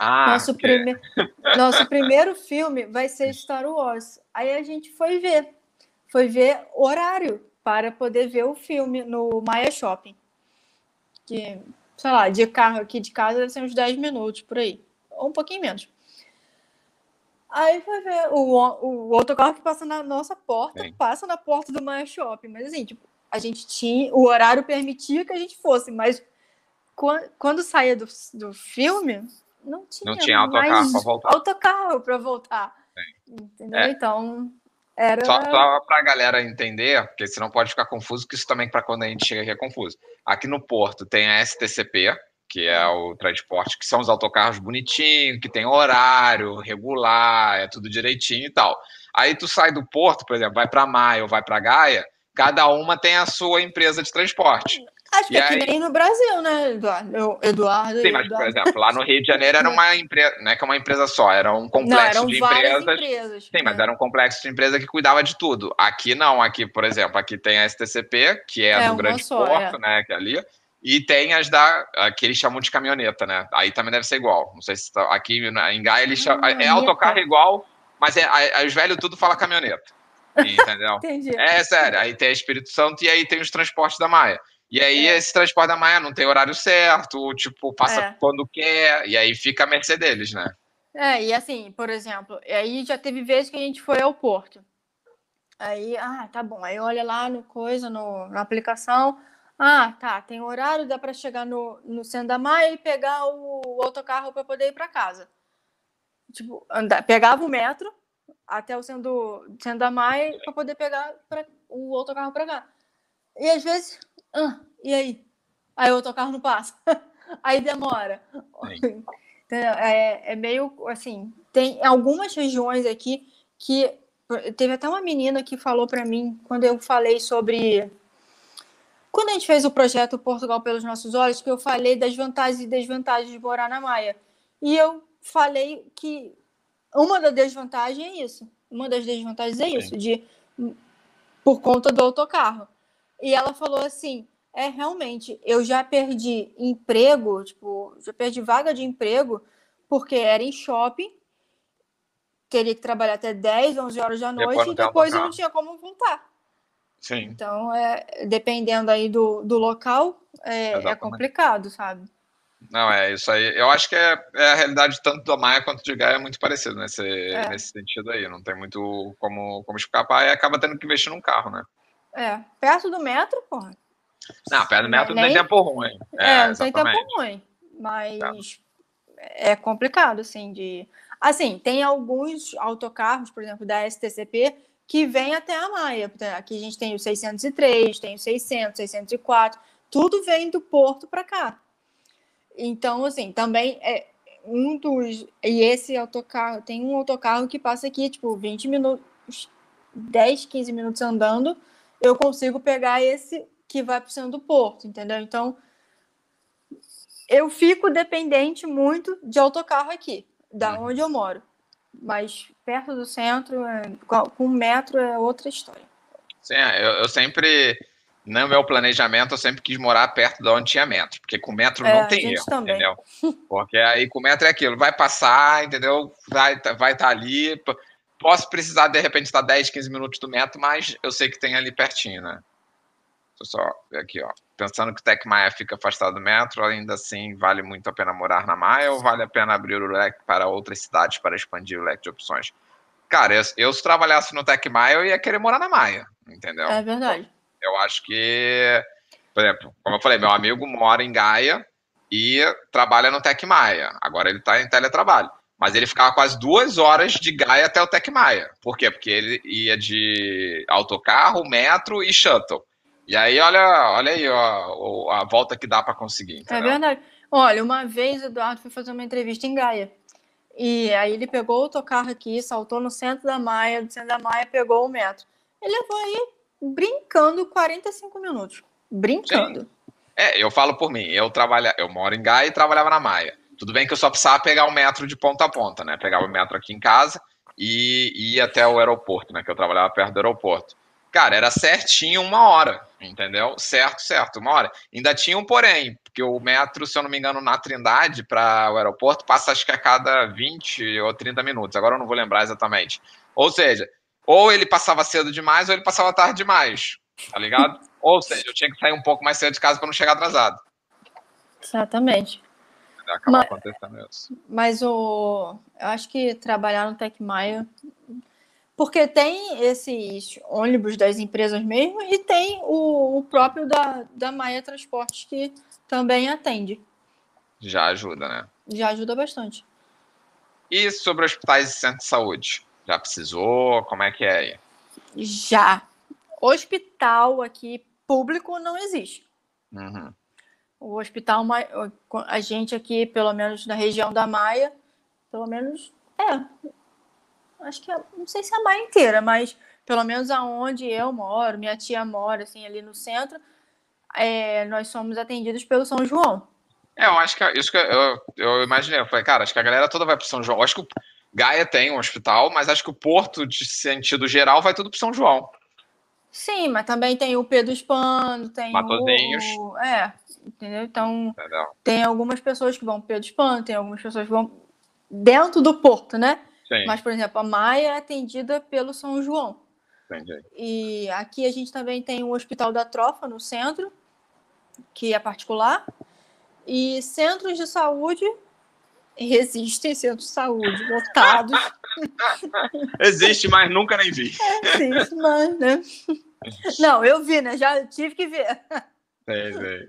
Ah, Nosso, prime... Nosso primeiro filme vai ser Star Wars. Aí a gente foi ver. Foi ver horário para poder ver o filme no Maia Shopping. Que, sei lá, de carro aqui de casa deve ser uns 10 minutos por aí. Ou um pouquinho menos. Aí foi ver o, o outro carro que passa na nossa porta, Sim. passa na porta do Maia Shopping. Mas assim, tipo, a gente tinha. O horário permitia que a gente fosse, mas quan- quando saía do, do filme, não tinha, Não tinha autocarro pra voltar. autocarro para voltar. Entendeu? É. Então, era. Só, só para a galera entender, porque senão pode ficar confuso, que isso também para quando a gente chega aqui é confuso. Aqui no Porto tem a STCP, que é o transporte, que são os autocarros bonitinhos, que tem horário regular, é tudo direitinho e tal. Aí tu sai do Porto, por exemplo, vai para Maia ou vai para Gaia, cada uma tem a sua empresa de transporte. Acho que E é que aí- nem no Brasil, né, Eduardo? Eduardo. Sim, mas, por Eduardo. exemplo, lá no Rio de Janeiro era uma empresa, não é que é uma empresa só, era um Não, complexo eram de várias empresas. empresas. Sim, mas né? era um complexo de empresa que cuidava de tudo. Aqui não, aqui, por exemplo, aqui tem a STCP, que é, É, do Grande só, Porto, é. né, que é ali, e tem as da, que eles chamam de caminhoneta, né? Aí também deve ser igual. Não sei se tá- aqui em Gaia eles chamam, é autocarro igual, mas é, a- a- os velhos tudo fala caminhoneta. [laughs] Entendeu? Entendi. É sério, aí tem a Espírito Santo e aí tem os transportes da Maia. E aí É. esse transporte da Maia não tem horário certo, tipo, passa É. quando quer, e aí fica a mercê deles, né? É, e assim, por exemplo, aí já teve vezes que a gente foi ao Porto. Aí, ah, tá bom. Aí olha lá no coisa, no, na aplicação. Ah, tá, tem horário, dá para chegar no, no centro da Maia e pegar o, autocarro para poder ir para casa. Tipo, andar, pegava o metro até o centro, do, centro da Maia para poder pegar pra, o autocarro para cá. E às vezes, ah, e aí? Aí o autocarro não passa. [laughs] aí demora. [laughs] É, é meio assim, tem algumas regiões aqui que teve até uma menina que falou para mim quando eu falei sobre quando a gente fez o projeto Portugal pelos nossos olhos, que eu falei das vantagens e desvantagens de morar na Maia. E eu falei que uma das desvantagens é isso. Uma das desvantagens é isso, de por conta do autocarro. E ela falou assim: é realmente, eu já perdi emprego, tipo, já perdi vaga de emprego, porque era em shopping, teria que trabalhar até 10, 11 horas da Depois noite não e depois eu não tinha como voltar. Sim. Então, é, dependendo aí do, do local, é, é complicado, sabe? não, é isso aí. Eu acho que é, é a realidade tanto da Maia quanto de Gaia é muito parecido nesse, é. nesse sentido aí. Não tem muito como, como escapar e acaba tendo que investir num carro, né? É, perto do metro, porra. Não, perto do metro nem... não tem tempo ruim. É, é não tem tempo ruim. Mas é. é complicado, assim, de. Assim, tem alguns autocarros, por exemplo, da STCP, que vem até a Maia. Aqui a gente tem o 603, tem o 600, 604, tudo vem do porto para cá. Então, assim, também é um dos. E esse autocarro, tem um autocarro que passa aqui, tipo, 20 minutos, 10, 15 minutos andando, eu consigo pegar esse que vai para o centro do porto, entendeu? Então, eu fico dependente muito de autocarro aqui, da uhum. onde eu moro. Mas perto do centro, é, com metro é outra história. Sim, é, eu, eu, sempre, no meu planejamento, eu sempre quis morar perto de onde tinha metro, porque com metro é, não tem erro, também. entendeu? Porque aí com metro é aquilo, vai passar, entendeu? Vai estar vai tá ali. Posso precisar, de repente, estar 10, 15 minutos do metro, mas eu sei que tem ali pertinho, né? Deixa eu só ver aqui, ó. Pensando que o Tec Maia fica afastado do metro, ainda assim vale muito a pena morar na Maia ou vale a pena abrir o leque para outras cidades para expandir o leque de opções? Cara, eu, eu se trabalhasse no Tec Maia, eu ia querer morar na Maia, entendeu? É verdade. Eu acho que, por exemplo, como eu falei, meu amigo mora em Gaia e trabalha no Tec Maia. Agora ele está em teletrabalho. Mas ele ficava quase duas horas de Gaia até o Tec Maia. Por quê? Porque ele ia de autocarro, metro e shuttle. E aí, olha, olha aí ó, a volta que dá para conseguir. É entendeu? É verdade. Olha, uma vez o Eduardo foi fazer uma entrevista em Gaia. E aí ele pegou o autocarro aqui, saltou no centro da Maia, do centro da Maia pegou o metro. Ele levou aí brincando 45 minutos. Brincando. Sim. É, eu falo por mim. Eu trabalho, eu moro em Gaia e trabalhava na Maia. Tudo bem que eu só precisava pegar o metro de ponta a ponta, né? Pegava o metro aqui em casa e ia até o aeroporto, né? Que eu trabalhava perto do aeroporto. Cara, era certinho uma hora, entendeu? Certo, certo, uma hora. Ainda tinha um porém, porque o metro, se eu não me engano, na Trindade para o aeroporto passa acho que a cada 20 ou 30 minutos. Agora eu não vou lembrar exatamente. Ou seja, ou ele passava cedo demais ou ele passava tarde demais, tá ligado? [laughs] ou seja, eu tinha que sair um pouco mais cedo de casa para não chegar atrasado. Exatamente. Acaba mas, acontecendo isso. Mas o, eu acho que trabalhar no TecMaio porque tem esses ônibus das empresas mesmo e tem o, o próprio da, da Maia Transportes que também atende. Já ajuda, né? Já ajuda bastante. E sobre hospitais e centros de saúde? Já precisou? Como é que é aí? Já. Hospital aqui público não existe. Uhum. O hospital, a gente aqui, pelo menos na região da Maia, pelo menos, é, acho que, não sei se é a Maia inteira, mas pelo menos aonde eu moro, minha tia mora, assim, ali no centro, é, nós somos atendidos pelo São João. É, eu acho que é isso que eu, eu imaginei. Eu falei, cara, acho que a galera toda vai para São João. Eu acho que o Gaia tem um hospital, mas acho que o Porto, de sentido geral, vai tudo para São João. Sim, mas também tem o Pedro Espano, tem Matosinhos. o... É, entendeu? Então, entendeu? tem algumas pessoas que vão para Pedro Espano, tem algumas pessoas que vão dentro do Porto, né? Sim. Mas, por exemplo, a Maia é atendida pelo São João. Entendi. E aqui a gente também tem o Hospital da Trofa no centro, que é particular. E centros de saúde [laughs] existem centros de saúde lotados. [laughs] Existe, mas nunca nem vi. [laughs] existe, mas, né? Não, eu vi, né? Já tive que ver. Sei, sei.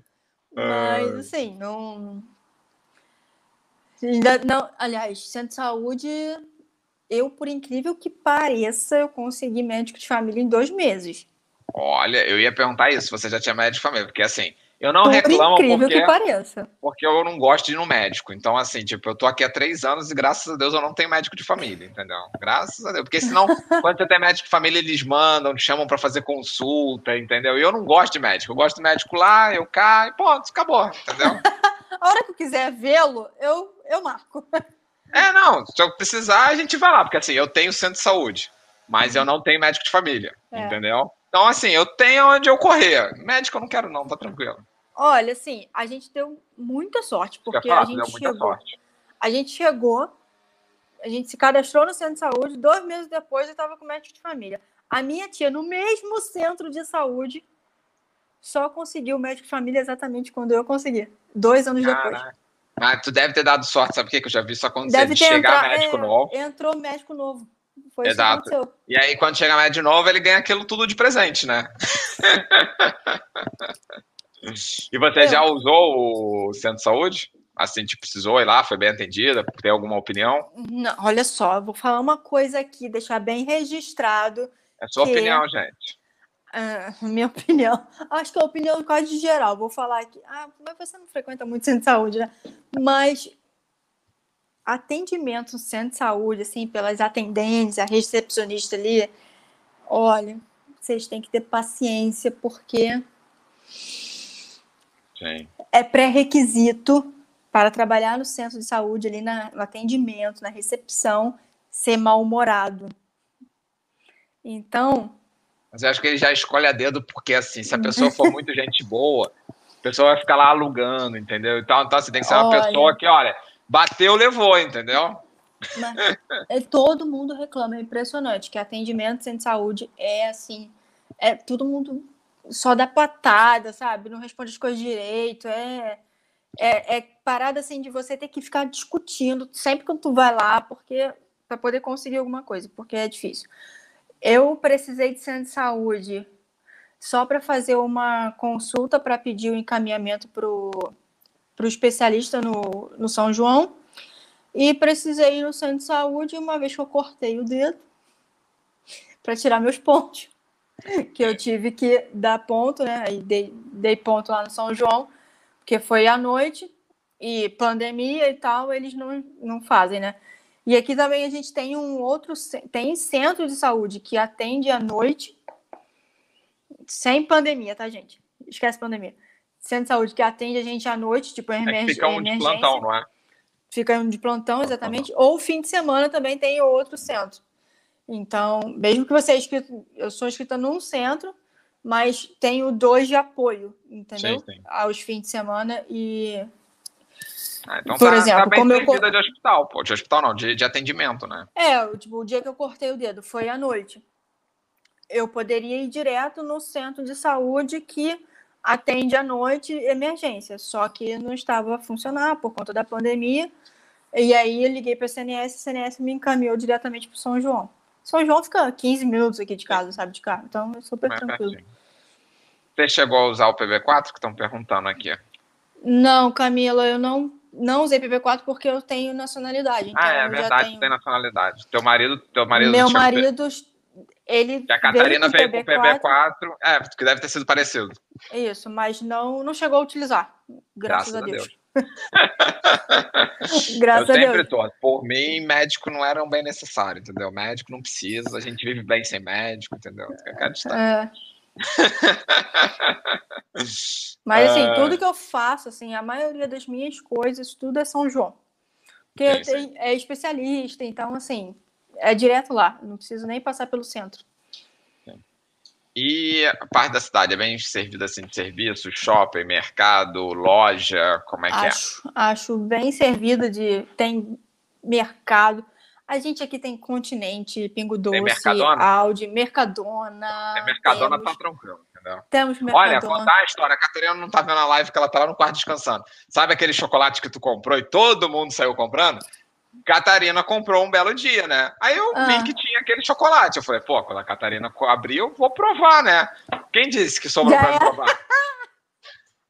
Mas, assim, não. Ainda não. Aliás, centro de saúde eu, por incrível que pareça, eu consegui médico de família em dois meses. Olha, eu ia perguntar isso, você já tinha médico de família, porque assim, eu não por reclamo incrível porque, que pareça. porque eu não gosto de ir no médico. Então, assim, tipo, eu tô aqui há três anos e graças a Deus eu não tenho médico de família, entendeu? Graças a Deus. Porque senão, [laughs] quando você tem médico de família, eles mandam, te chamam para fazer consulta, entendeu? E eu não gosto de médico. Eu gosto de médico lá, eu caio, ponto, acabou, entendeu? [laughs] a hora que eu quiser vê-lo, eu, eu marco. É, não, se eu precisar, a gente vai lá, porque assim, eu tenho centro de saúde, mas eu não tenho médico de família, é. entendeu? Então, assim, eu tenho onde eu correr. Médico eu não quero, não, tá tranquilo. Olha, assim, a gente deu muita sorte, porque falar, a gente chegou. Sorte. A gente chegou, a gente se cadastrou no centro de saúde, dois meses depois eu estava com médico de família. A minha tia, no mesmo centro de saúde, só conseguiu o médico de família exatamente quando eu consegui. Dois anos Caraca. depois. Ah, tu deve ter dado sorte, sabe o que? Que eu já vi isso acontecer. Deve de chegar entra... médico é, novo. Entrou médico novo. Foi Exato. E aí, quando chega médico novo, ele ganha aquilo tudo de presente, né? [laughs] e você eu... já usou o centro de saúde? Assim, te precisou ir lá, foi bem atendida? Tem alguma opinião? Não, olha só, vou falar uma coisa aqui, deixar bem registrado. É sua que... opinião, gente. Ah, [laughs] minha opinião. Acho que é a opinião quase de geral. Vou falar aqui. Ah, mas você não frequenta muito centro de saúde, né? Mas atendimento no centro de saúde, assim, pelas atendentes, a recepcionista ali, olha, vocês têm que ter paciência, porque Sim. é pré-requisito para trabalhar no centro de saúde, ali na, no atendimento, na recepção, ser mal-humorado. Então, mas eu acho que ele já escolhe a dedo, porque assim, se a pessoa for muito gente boa, a pessoa vai ficar lá alugando, entendeu? Então, então assim, tem que ser uma olha, pessoa que, olha, bateu, levou, entendeu? Mas, é, todo mundo reclama, é impressionante, que atendimento sem saúde é assim, é todo mundo só dá patada, sabe? Não responde as coisas direito, é, é, é parada assim de você ter que ficar discutindo sempre que tu vai lá, porque para poder conseguir alguma coisa, porque é difícil. Eu precisei de centro de saúde só para fazer uma consulta para pedir o encaminhamento para o especialista no, no São João. E precisei ir no centro de saúde uma vez que eu cortei o dedo para tirar meus pontos. Que eu tive que dar ponto, né? Aí dei, dei ponto lá no São João, porque foi à noite e pandemia e tal, eles não, não fazem, né? E aqui também a gente tem um outro tem centro de saúde que atende à noite sem pandemia, tá, gente? Esquece pandemia. Centro de saúde que atende a gente à noite, tipo emergência. É fica um de plantão, não é? Fica um de plantão, exatamente. Uhum. Ou fim de semana também tem outro centro. Então, mesmo que você é inscrito, eu sou inscrita num centro, mas tenho dois de apoio, entendeu? Sim, sim. Aos fins de semana e ah, então Por tá, exemplo, tá bem como eu de hospital, pô, de hospital não, de, de atendimento, né? É, tipo, o dia que eu cortei o dedo foi à noite. Eu poderia ir direto no centro de saúde que atende à noite emergência, só que não estava a funcionar por conta da pandemia. E aí eu liguei para a CNS, a CNS me encaminhou diretamente para São João. São João fica 15 minutos aqui de casa, sabe, de carro. Então é super é tranquilo. Você chegou a usar o PB4 que estão perguntando aqui? Não, Camila, eu não não usei PB4 porque eu tenho nacionalidade. Então ah, é verdade, tenho... tem nacionalidade. Teu marido, teu marido. Meu marido, ele. a Catarina veio com PB4. PB4. É, que deve ter sido parecido. Isso, mas não, não chegou a utilizar. Graças, graças a Deus. Deus. [laughs] Graças eu sempre tô. Por mim, médico não era um bem necessário, entendeu? Médico não precisa, a gente vive bem sem médico, entendeu? É. [laughs] Mas assim, uh... tudo que eu faço, assim, a maioria das minhas coisas, tudo é São João. Porque sim, é especialista, então assim, é direto lá, não preciso nem passar pelo centro. E a parte da cidade é bem servida assim de serviço, shopping, mercado, loja, como é que acho, é? Acho bem servida de tem mercado, a gente aqui tem Continente, Pingo Doce, Mercadona? Audi, Mercadona. É Mercadona temos... tá tranquilo, entendeu? Temos Mercadona. Olha, contar a história. A Catarina não tá vendo a live que ela tá lá no quarto descansando. Sabe aquele chocolate que tu comprou e todo mundo saiu comprando? Catarina comprou um belo dia, né? Aí eu ah. vi que tinha aquele chocolate. Eu falei, pô, quando a Catarina abriu, vou provar, né? Quem disse que sobrou pra é. provar?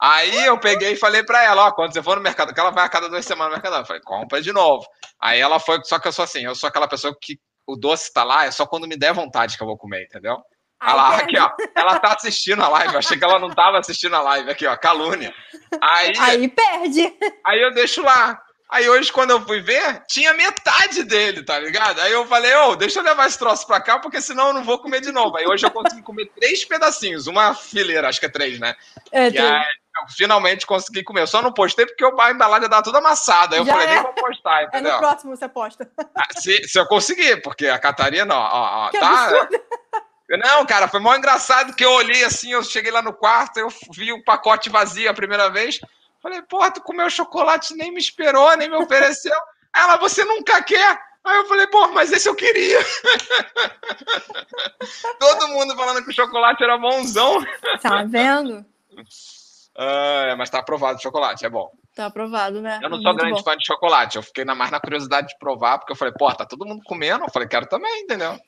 Aí eu peguei e falei para ela, ó, quando você for no mercado, que ela vai a cada duas semanas no mercado, eu falei, compra de novo. Aí ela foi, só que eu sou assim, eu sou aquela pessoa que o doce tá lá, é só quando me der vontade que eu vou comer, entendeu? Olha lá, aqui, ó. Ela tá assistindo a live. Eu achei que ela não tava assistindo a live. Aqui, ó, calúnia. [laughs] Aí, aí perde. Aí eu deixo lá. Aí hoje, quando eu fui ver, tinha metade dele, tá ligado? Aí eu falei, ô, oh, deixa eu levar esse troço pra cá, porque senão eu não vou comer de novo. Aí hoje eu consegui comer três pedacinhos, uma fileira, acho que é três, né? É, e aí, eu finalmente consegui comer. Eu só não postei porque a embalagem dá tudo amassada. Aí eu Já falei, é. nem vou postar, entendeu? É no próximo você posta. Ah, se, se eu conseguir, porque a Catarina, ó, ó tá. Absurdo. Não, cara, foi mó engraçado que eu olhei assim, eu cheguei lá no quarto, eu vi o pacote vazio a primeira vez. Falei, porra, tu comeu chocolate, nem me esperou, nem me ofereceu. Ela, você nunca quer? Aí eu falei, pô, mas esse eu queria. [laughs] Todo mundo falando que o chocolate era bonzão. Tá vendo? Uh, mas tá aprovado o chocolate, é bom. Tá aprovado, né? Eu não sou Muito grande bom. fã de chocolate. Eu fiquei na, mais na curiosidade de provar, porque eu falei, pô, tá todo mundo comendo. Eu falei, quero também, entendeu?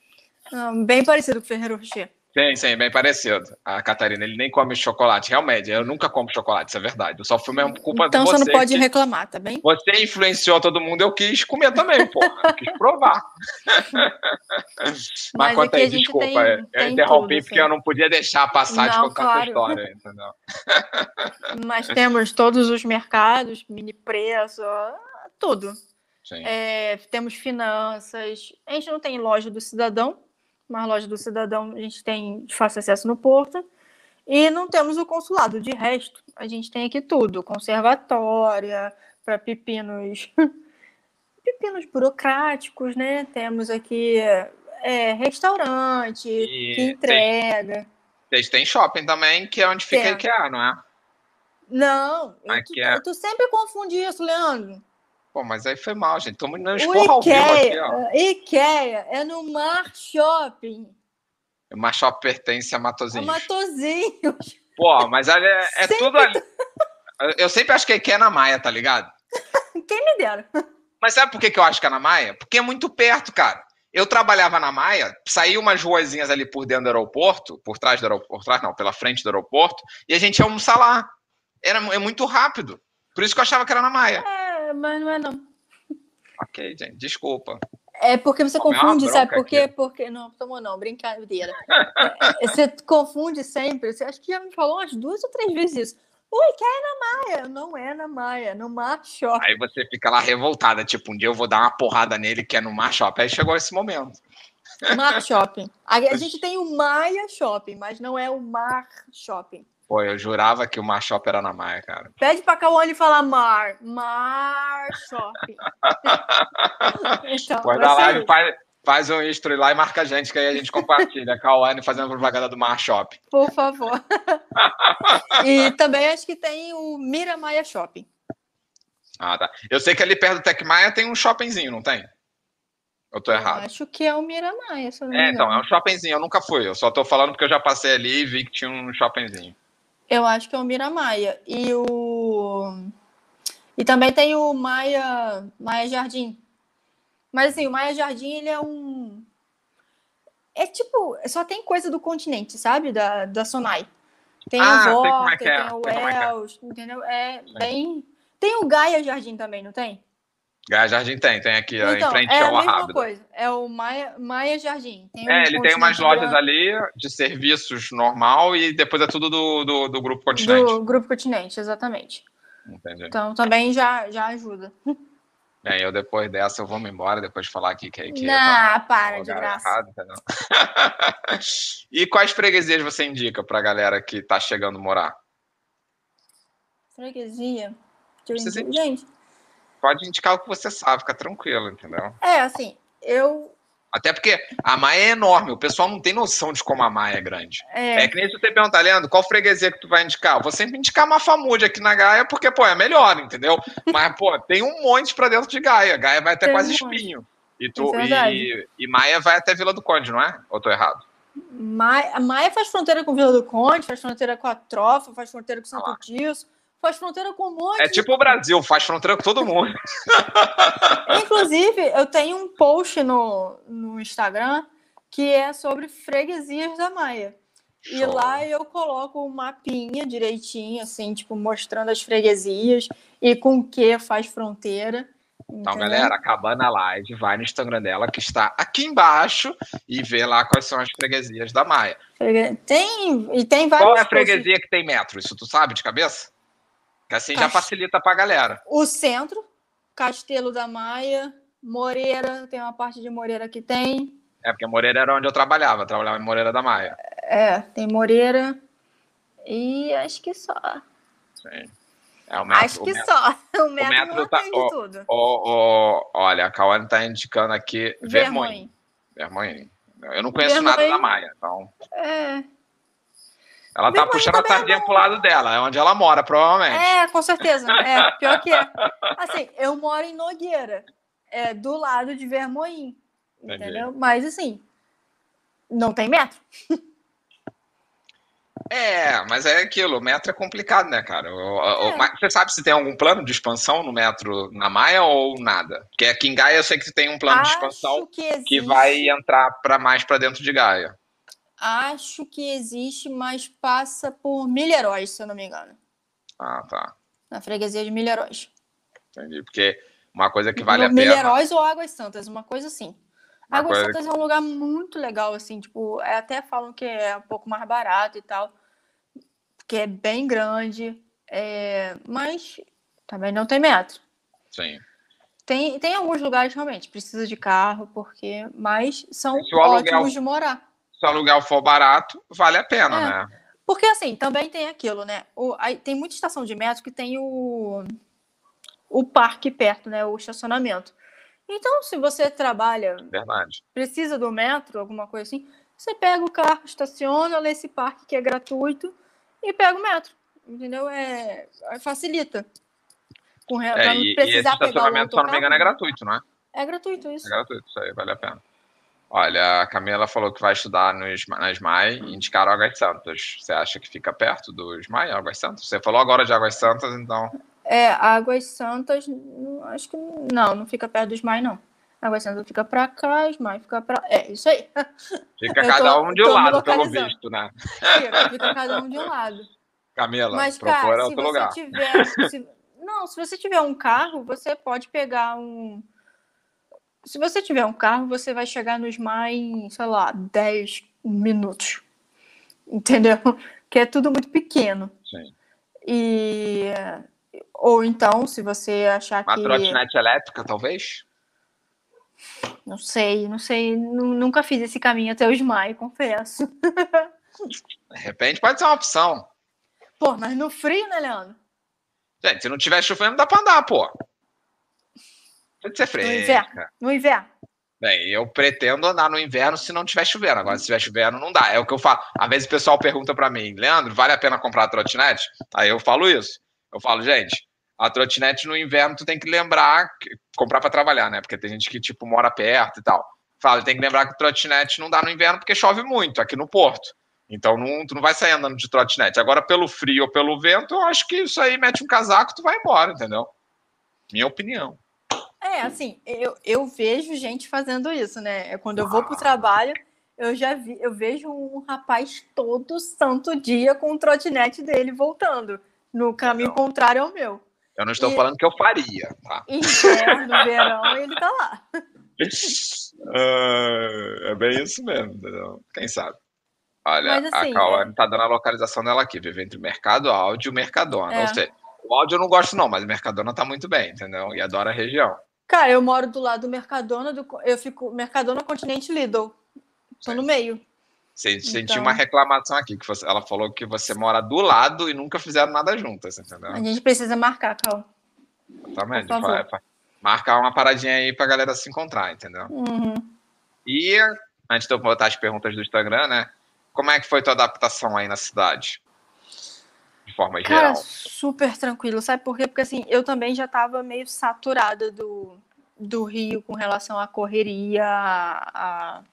bem parecido com o Ferreiro Rocher. Sim, sim, bem parecido. A Catarina, ele nem come chocolate. Realmente, eu nunca como chocolate, isso é verdade. Eu só fui mesmo culpa então, de você. Então você não pode que... reclamar, tá bem? Você influenciou todo mundo, eu quis comer também, pô. Eu quis provar. [laughs] Mas, Mas conta aí, desculpa. Tem, eu interrompi tudo, porque eu não podia deixar passar não, de contar claro. a história, entendeu? [laughs] [laughs] Mas temos todos os mercados, mini preço, tudo. É, temos finanças. A gente não tem loja do cidadão, uma loja do cidadão a gente tem de fácil acesso no Porto. E não temos o consulado. De resto, a gente tem aqui tudo: conservatória, para pepinos. [laughs] pepinos burocráticos, né? Temos aqui é, restaurante e que entrega. Vocês têm shopping também, que é onde fica a IKEA, não é? Não, eu, tu, é... tu sempre confunde isso, Leandro. Pô, mas aí foi mal, gente. Estamos dando esporra ao vivo aqui, ó. Ikea é no Mar Shopping. O Mar Shopping pertence a Matozinhos. A Matozinhos. Pô, mas é, é tudo ali. Eu sempre acho que a Ikea é na Maia, tá ligado? [laughs] Quem me dera. Mas sabe por que, eu acho que é na Maia? Porque é muito perto, cara. Eu trabalhava na Maia, saí umas ruazinhas ali por dentro do aeroporto, por trás do aeroporto, por trás não, pela frente do aeroporto, e a gente ia almoçar lá. Era, é muito rápido. Por isso que eu achava que era na Maia. É mas não é não. Ok, gente, desculpa. É porque você confunde, sabe por quê? Porque não, tomou não, brincadeira. É, você confunde sempre. Você acha que já me falou umas duas ou três vezes isso. Ui, que é na Maia? Não é na Maia, é no Mar Shopping. Aí você fica lá revoltada, tipo, um dia eu vou dar uma porrada nele que é no Mar Shopping. Aí chegou esse momento. Mar Shopping. A [laughs] gente tem o Maia Shopping, mas não é o Mar Shopping. Pô, eu jurava que o Mar Shop era na Maia, cara. Pede pra Cauane falar Mar. Mar Shop. [laughs] então, dar live, faz, faz um history lá e marca a gente, que aí a gente compartilha. [laughs] Cauane fazendo propaganda do Mar Shop. Por favor. e também acho que tem o Mira Maia Shopping. Ah, tá. Eu sei que ali perto do Tec Maia tem um shoppingzinho, não tem? Eu tô errado. Eu acho que é o Miramaia. é, então, é um shoppingzinho. Eu nunca fui. Eu só tô falando porque eu já passei ali e vi que tinha um shoppingzinho. Eu acho que é o Miramaia. E o. E também tem o Maia, Maia Jardim. Mas assim, o Maia Jardim, ele é um. É tipo, só tem coisa do continente, sabe? Da, da Sonai. Tem ah, o Vorta, é tem o Els, é. entendeu? É bem. Tem o Gaia Jardim também, não tem? Gaia Jardim tem, tem aqui então, em frente é ao a mesma coisa, é o Maia, Maia Jardim. Tem é, ele tem umas lojas ali de serviços normal e depois é tudo do, do, do Grupo Continente. Do Grupo Continente, exatamente. Entendi. Então também já, já ajuda. É, eu depois dessa eu vou me embora, depois de falar aqui que, que Não, para, de graça. Errado, [laughs] e quais freguesias você indica pra galera que tá chegando morar? Freguesia? Gente, pode indicar o que você sabe, fica tranquilo, entendeu? É, assim, eu. Até porque a Maia é enorme, o pessoal não tem noção de como a Maia é grande. É, é que nem se você perguntar, Leandro, qual freguesia que tu vai indicar? Eu vou sempre indicar Mafamude aqui na Gaia, porque, pô, é melhor, entendeu? Mas, pô, tem um monte pra dentro de Gaia. Gaia vai até tem quase um espinho. E, tu, é e, e Maia vai até Vila do Conde, não é? Ou tô errado? Maia, Maia faz fronteira com Vila do Conde, faz fronteira com a Trofa, faz fronteira com Santo ah. Tirso faz fronteira com um monte. É tipo o Brasil, faz fronteira com todo mundo. [laughs] Inclusive, eu tenho um post no, no Instagram que é sobre freguesias da Maia. Show. E lá eu coloco um mapinha direitinho, assim, tipo, mostrando as freguesias e com que faz fronteira. Então, entendeu? galera, acabando a live, vai no Instagram dela, que está aqui embaixo, e vê lá quais são as freguesias da Maia. Tem, e tem várias. Qual é a freguesia que tem metro? Isso tu sabe de cabeça? Que assim já facilita para a galera. O centro, Castelo da Maia, Moreira, tem uma parte de Moreira que tem. É, porque Moreira era onde eu trabalhava, eu trabalhava em Moreira da Maia. É, tem Moreira e acho que só. Sim. É, o metro, acho que o metro, só. [laughs] O metro, o metro não tá, ó, tudo. Ó, ó, olha, a Cauane está indicando aqui Vermonho. Vermonho. Eu não conheço nada da Maia, então. É. Ela tá puxando a sardinha pro lado dela, é onde ela mora, provavelmente. É, com certeza. É, pior que é. [laughs] Assim, eu moro em Nogueira, é, do lado de Vermoim. Entendeu? Mas assim, não tem metro. É, mas é aquilo, o metro é complicado, né, cara? O, o, é. Você sabe se tem algum plano de expansão no metro na Maia ou nada? Porque aqui em Gaia eu sei que tem um plano Acho de expansão que, que vai entrar para mais para dentro de Gaia. Acho que existe, mas passa por Milheróis, se eu não me engano. Ah, tá. Na freguesia de Milheróis. Entendi, porque uma coisa que vale no a pena... Milheróis ou Águas Santas, uma coisa assim. Uma Águas Santas que... é um lugar muito legal, assim, tipo, é, até falam que é um pouco mais barato e tal, que é bem grande, é... mas também não tem metro. Sim. Tem, tem alguns lugares realmente, precisa de carro, porque, mas são ótimos aluguel, de morar. Se o aluguel for barato, vale a pena, é. né? Porque assim, também tem aquilo, né? O, aí, tem muita estação de metro que tem o, o parque perto, né? O estacionamento. Então, se você trabalha, Verdade. precisa do metro, alguma coisa assim, você pega o carro, estaciona nesse parque que é gratuito e pega o metro. Entendeu? É, é facilita. Com, é, e, e esse estacionamento, se não me engano, é gratuito, não é? É gratuito isso. É gratuito, isso aí, vale a pena. Olha, a Camila falou que vai estudar nos, na SMAI e indicaram Águas Santas. Você acha que fica perto do SMAI, Águas Santas? Você falou agora de Águas Santas, então. É, Águas Santas, acho que não, não fica perto do SMAI, não. Águas Santas fica pra cá, SMAI fica pra. É, isso aí. Fica [laughs] cada tô, um de um lado, pelo visto, né? Fica, fica cada um de um lado. Camila, Mas, procura cara, outro se lugar. Tiver, se... Não, se você tiver um carro, você pode pegar um se você tiver um carro, você vai chegar no SMAI em, sei lá, 10 minutos. Entendeu? [laughs] Que é tudo muito pequeno. Sim. E. Ou então, se você achar Uma que. Uma trotinete elétrica, talvez? Não sei, não sei. Nunca fiz esse caminho até o SMAI, confesso. [laughs] De repente pode ser uma opção. Pô, mas no frio, né, Leandro? Gente, se não tiver chovendo, dá pra andar, pô. Pode ser fresca. No inverno. No inverno. Bem, eu pretendo andar no inverno se não tiver chovendo. Agora, se estiver chovendo, não dá. É o que eu falo. Às vezes o pessoal pergunta para mim, Leandro, vale a pena comprar a trotinete? Aí eu falo isso. Eu falo, gente, a trotinete no inverno tu tem que lembrar, que, comprar para trabalhar, né? Porque tem gente que, tipo, mora perto e tal. Fala, tem que lembrar que trotinete não dá no inverno porque chove muito aqui no Porto. Então não, tu não vai sair andando de trotinete. Agora, pelo frio ou pelo vento, eu acho que isso aí mete um casaco tu vai embora, entendeu? Minha opinião. É, assim, eu, eu vejo gente fazendo isso, né? É quando eu vou pro trabalho, eu já vi, eu vejo um rapaz todo santo dia com o trotinete dele voltando, no caminho não. contrário ao meu. Eu não estou e... falando que eu faria, tá? [laughs] Inverno, verão, ele tá lá. uh, é bem isso mesmo, entendeu? Quem sabe? Olha, assim, a Cauane é... tá dando a localização dela aqui, vive entre Mercado Áudio e Mercadona. É. Ou seja, o áudio eu não gosto não, mas Mercadona tá muito bem, entendeu? E adora a região. Cara, eu moro do lado do Mercadona, do, eu fico Mercadona Continente Lidl. Tô no meio. Você então... sentiu uma reclamação aqui, que você, ela falou que você mora do lado e nunca fizeram nada juntas, entendeu? A gente precisa marcar, Cal. Exatamente. Marcar uma paradinha aí pra galera se encontrar, entendeu? Uhum. E antes de eu botar as perguntas do Instagram, né? Como é que foi tua adaptação aí na cidade? Forma Cara, geral? super tranquilo. Sabe por quê? Porque assim, eu também já estava meio saturada do, do Rio com relação à correria, a, a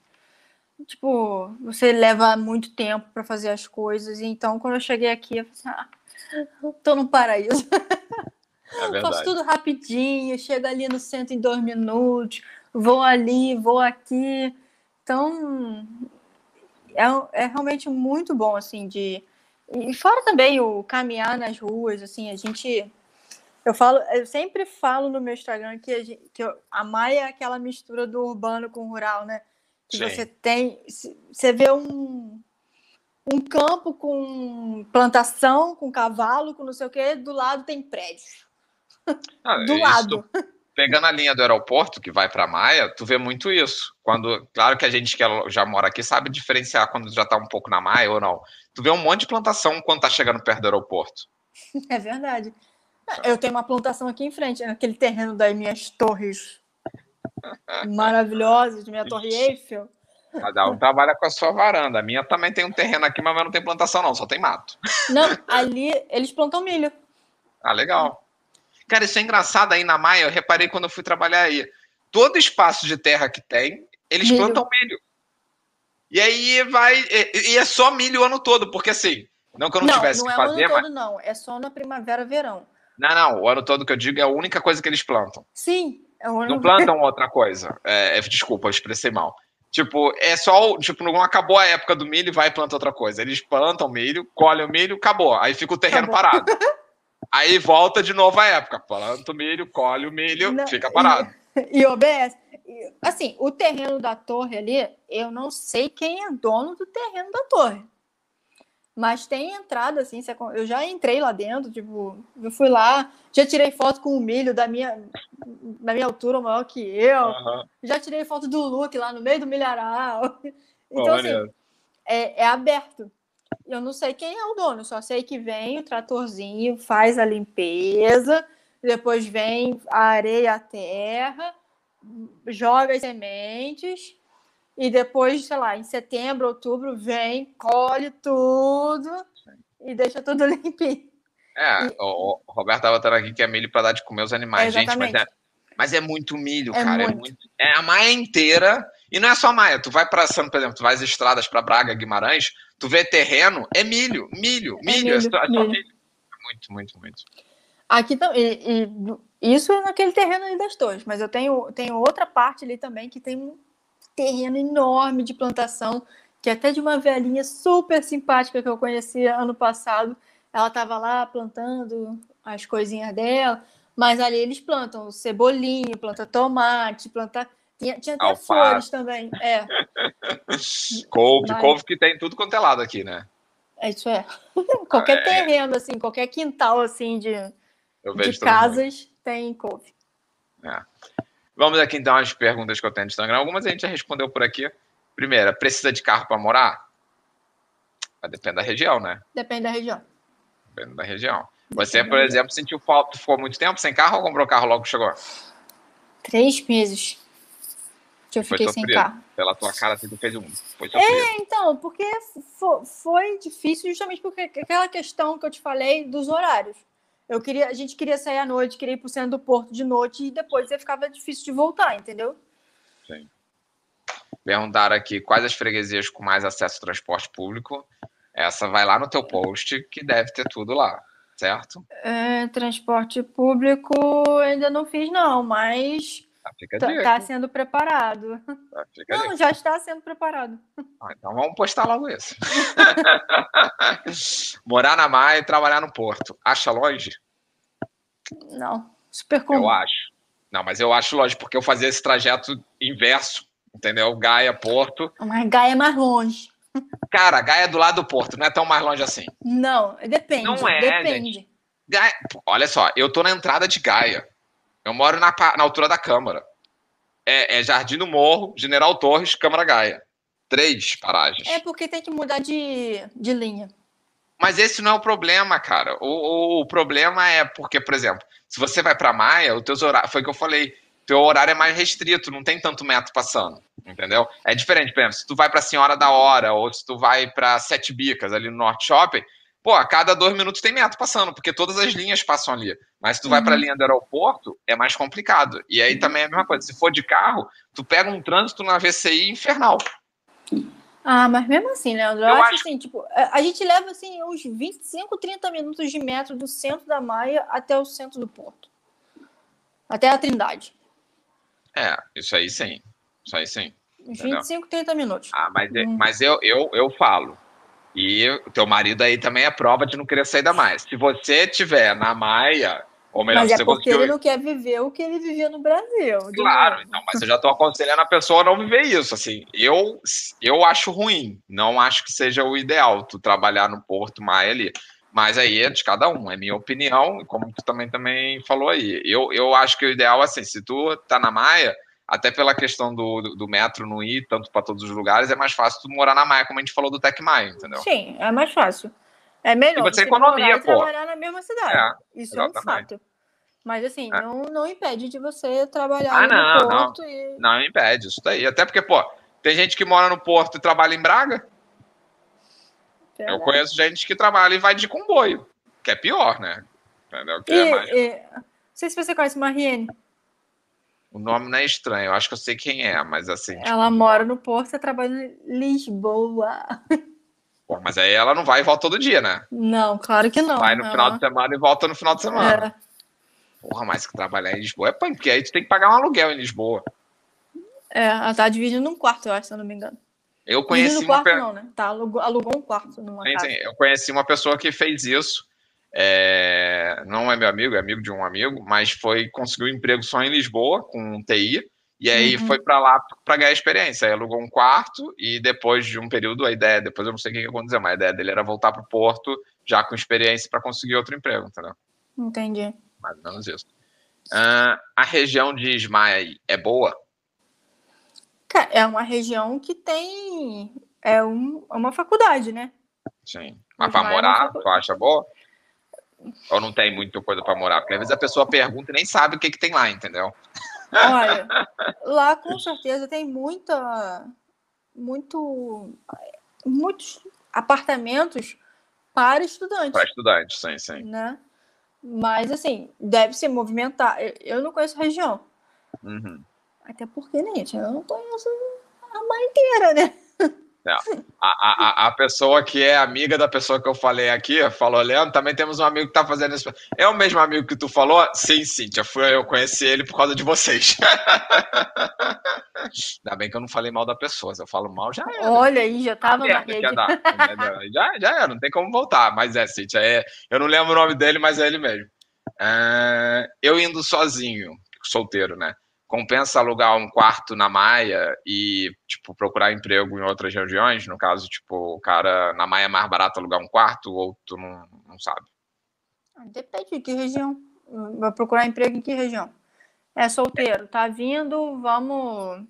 tipo, você leva muito tempo para fazer as coisas. Então, quando eu cheguei aqui, eu falei assim, ah, tô no paraíso. [laughs] É Faço tudo rapidinho, chego ali no centro em dois minutos, vou ali, vou aqui. Então, é, é realmente muito bom, assim, de e fora também o caminhar nas ruas, assim, a gente. Eu falo, eu sempre falo no meu Instagram que a, gente, que a Maia é aquela mistura do urbano com o rural, né? Que Sim. você tem. Você vê um, um campo com plantação, com cavalo, com não sei o quê, do lado tem prédios. Ah, do lado. Pegando a linha do aeroporto que vai para Maia, tu vê muito isso. Quando, claro que a gente que já mora aqui sabe diferenciar quando já está um pouco na Maia ou não. Tu vê um monte de plantação quando tá chegando perto do aeroporto. [laughs] É verdade. Eu tenho uma plantação aqui em frente, naquele terreno das minhas torres [laughs] maravilhosas, de minha torre Eiffel. Cada um trabalha com a sua varanda. A minha também tem um terreno aqui, mas não tem plantação, não, só tem mato. Não, ali eles plantam milho. Ah, legal. Cara, isso é engraçado aí na Maia, eu reparei quando eu fui trabalhar aí. Todo espaço de terra que tem, eles milho. plantam milho. E aí vai. E, é só milho o ano todo, porque assim, Não que eu não, não tivesse não que é fazer, o ano mas... todo, não. É só na primavera, verão. Não, não, o ano todo que eu digo é a única coisa que eles plantam. Sim, é o ano Não [laughs] plantam outra coisa. É, é, desculpa, eu expressei mal. Tipo, é só, tipo, não acabou a época do milho e vai plantar outra coisa. Eles plantam milho, colhem o milho, acabou. Aí fica o terreno acabou. parado. [laughs] Aí volta de novo a época. Planta o milho, colhe o milho, não, fica parado. E, [laughs] e OBS. Assim, o terreno da torre ali, eu não sei quem é dono do terreno da torre. Mas tem entrada, assim, eu já entrei lá dentro, tipo, eu fui lá, já tirei foto com o milho da minha, da minha altura maior que eu, uhum. já tirei foto do Luke lá no meio do milharal. [laughs] Então, assim, é, é aberto. Eu não sei quem é o dono, só sei que vem o tratorzinho, faz a limpeza, depois vem a areia, a terra, joga as sementes e depois, sei lá, em setembro, outubro, vem, colhe tudo e deixa tudo [laughs] limpinho. É, e... o, Roberto estava botando aqui que é milho para dar de comer os animais, é, gente, mas é, mas é muito milho, é cara. É muito. É, muito, é a maia inteira. E não é só a maia. Tu vai para, por exemplo, tu vai às estradas para Braga, Guimarães, tu vê terreno, é milho, milho, milho. É, milho, é só, é milho. milho. Muito, muito, muito. Aqui. E, e, isso naquele terreno ali das torres, mas eu tenho, tenho outra parte ali também que tem um terreno enorme de plantação, que é até de uma velhinha super simpática que eu conheci ano passado. Ela estava lá plantando as coisinhas dela, mas ali eles plantam cebolinha, planta tomate, planta. Tinha, tinha até Alface. flores também. É. [laughs] couve, mas... couve que tem tudo quanto é lado aqui, né? É, isso é. [laughs] qualquer é. terreno, assim, qualquer quintal assim de, de casas tem couve. É. Vamos aqui então às perguntas que eu tenho no Instagram. Algumas a gente já respondeu por aqui. Primeira, precisa de carro para morar? Depende da região, né? Depende da região. Depende da região. Você, por exemplo, sentiu falta, ficou muito tempo sem carro ou comprou carro logo que chegou? Três meses que eu fiquei sem carro. Pela tua cara, você fez um. Foi é, então, porque foi difícil justamente porque aquela questão que eu te falei dos horários. Eu queria, a gente queria sair à noite, queria ir para o centro do porto de noite e depois ia ficava difícil de voltar, entendeu? Sim. Perguntaram aqui quais as freguesias com mais acesso ao transporte público. Essa vai lá no teu post, que deve ter tudo lá, certo? É, transporte público ainda não fiz, não, mas Fica tá, tá sendo preparado. Tá, Não, já está sendo preparado. Ah, então vamos postar logo isso. [laughs] Morar na Maia e trabalhar no Porto. Acha longe? Não, super comum. Eu acho. Não, mas eu acho longe, porque eu fazia esse trajeto inverso, entendeu? Gaia, Porto. Mas Gaia é mais longe. Cara, Gaia é do lado do Porto, não é tão mais longe assim. Não, depende. Não é, depende. Gaia, olha só, eu tô na entrada de Gaia. Eu moro na, na altura da Câmara. É, é, Jardim do Morro, General Torres, Câmara Gaia. Três paragens. É porque tem que mudar de, de linha. Mas esse não é o problema, cara. O, o, o problema é porque, por exemplo, se você vai para Maia, o teu horário, foi o que eu falei, teu horário é mais restrito, não tem tanto metro passando, entendeu? É diferente, por exemplo, se tu vai para Senhora da Hora ou se tu vai para Sete Bicas ali no Norte Shopping, pô, a cada dois minutos tem metro passando, porque todas as linhas passam ali. Mas se tu vai para a uhum. linha do aeroporto, é mais complicado. E aí também é a mesma coisa. Se for de carro, tu pega um trânsito na VCI infernal. Ah, mas mesmo assim, Leandro, eu, eu acho, acho assim, tipo, a gente leva assim uns 25, 30 minutos de metro do centro da Maia até o centro do porto. Até a Trindade. É, isso aí sim. Isso aí sim. Uns 25, 30 minutos. Ah, mas, hum. mas eu, eu, eu falo. E o teu marido aí também é prova de não querer sair da Maia. Se você tiver na Maia, ou melhor, mas é porque ele não quer viver o que ele vivia no Brasil. Claro, então, mas eu já estou aconselhando a pessoa a não viver isso. Assim, eu, eu acho ruim, não acho que seja o ideal tu trabalhar no Porto Maia ali. Mas aí é de cada um, é minha opinião, como tu também, também falou aí. Eu, eu acho que o ideal, assim, se tu tá na Maia, até pela questão do, do, do metro não ir tanto para todos os lugares, é mais fácil tu morar na Maia, como a gente falou do Tec Maia, entendeu? Sim, é mais fácil. É melhor e você economia, pô. trabalhar na mesma cidade. É, Isso exatamente. é um fato. Mas assim, é. não, não impede de você trabalhar ah, não, no Porto não. e. Não impede, isso daí. Até porque, pô, tem gente que mora no Porto e trabalha em Braga. Verdade. Eu conheço gente que trabalha e vai de comboio, que é pior, né? Entendeu? Que é e, é mais... e... Não sei se você conhece Mariene. O nome não é estranho, eu acho que eu sei quem é, mas assim. Ela tipo... mora no Porto e trabalha em Lisboa. [laughs] Pô, mas aí ela não vai e volta todo dia, né? Não, claro que não. Vai no ela... final de semana e volta no final de semana. É. Porra, mas que trabalhar em Lisboa é punk, porque aí tu tem que pagar um aluguel em Lisboa. É, ela tá dividindo um quarto, eu acho, se eu não me engano. Eu conheci dividindo um uma quarto pe- não, né? Tá, alugou, alugou um quarto numa Sim, casa. sim, eu conheci uma pessoa que fez isso. É, não é meu amigo, é amigo de um amigo, mas foi conseguiu um emprego só em Lisboa com TI. E aí Uhum. foi pra lá pra ganhar experiência. Aí alugou um quarto e depois de um período, a ideia, depois eu não sei o que que aconteceu, mas a ideia dele era voltar pro Porto já com experiência para conseguir outro emprego, entendeu? Entendi. Mais ou menos isso. Ah, a região de Ismael é boa? Cara, é uma região que tem. É um, é uma faculdade, né? Sim. Mas para é morar, uma tu acha boa? Ou não tem muita coisa para morar? Porque às vezes a pessoa pergunta e nem sabe o que, que tem lá, entendeu? Olha, [laughs] lá com certeza tem muita. Muito. Muitos apartamentos para estudantes. Para estudantes, sim, sim. né? Mas assim, deve se movimentar. Eu- não conheço a região. Uhum. Até porque, né, gente, eu não conheço a mãe inteira, né? A, a, a- a pessoa que é amiga da pessoa que eu falei aqui, falou, Leandro, também temos um amigo que tá fazendo isso. É o mesmo amigo que tu falou? Sim, Cíntia, fui, eu conheci ele por causa de vocês. [laughs] Ainda bem que eu não falei mal da pessoa, se eu falo mal, já era. Olha aí, já tava na rede. [laughs] já, já era, não tem como voltar. Mas é, Cíntia, é, eu não lembro o nome dele, mas é ele mesmo. É, eu indo sozinho, solteiro, né? Compensa alugar um quarto na Maia e, tipo, procurar emprego em outras regiões? No caso, tipo, o cara na Maia é mais barato alugar um quarto ou tu não, não sabe? Depende de que região. Vai procurar emprego em que região? É solteiro, tá vindo, vamos.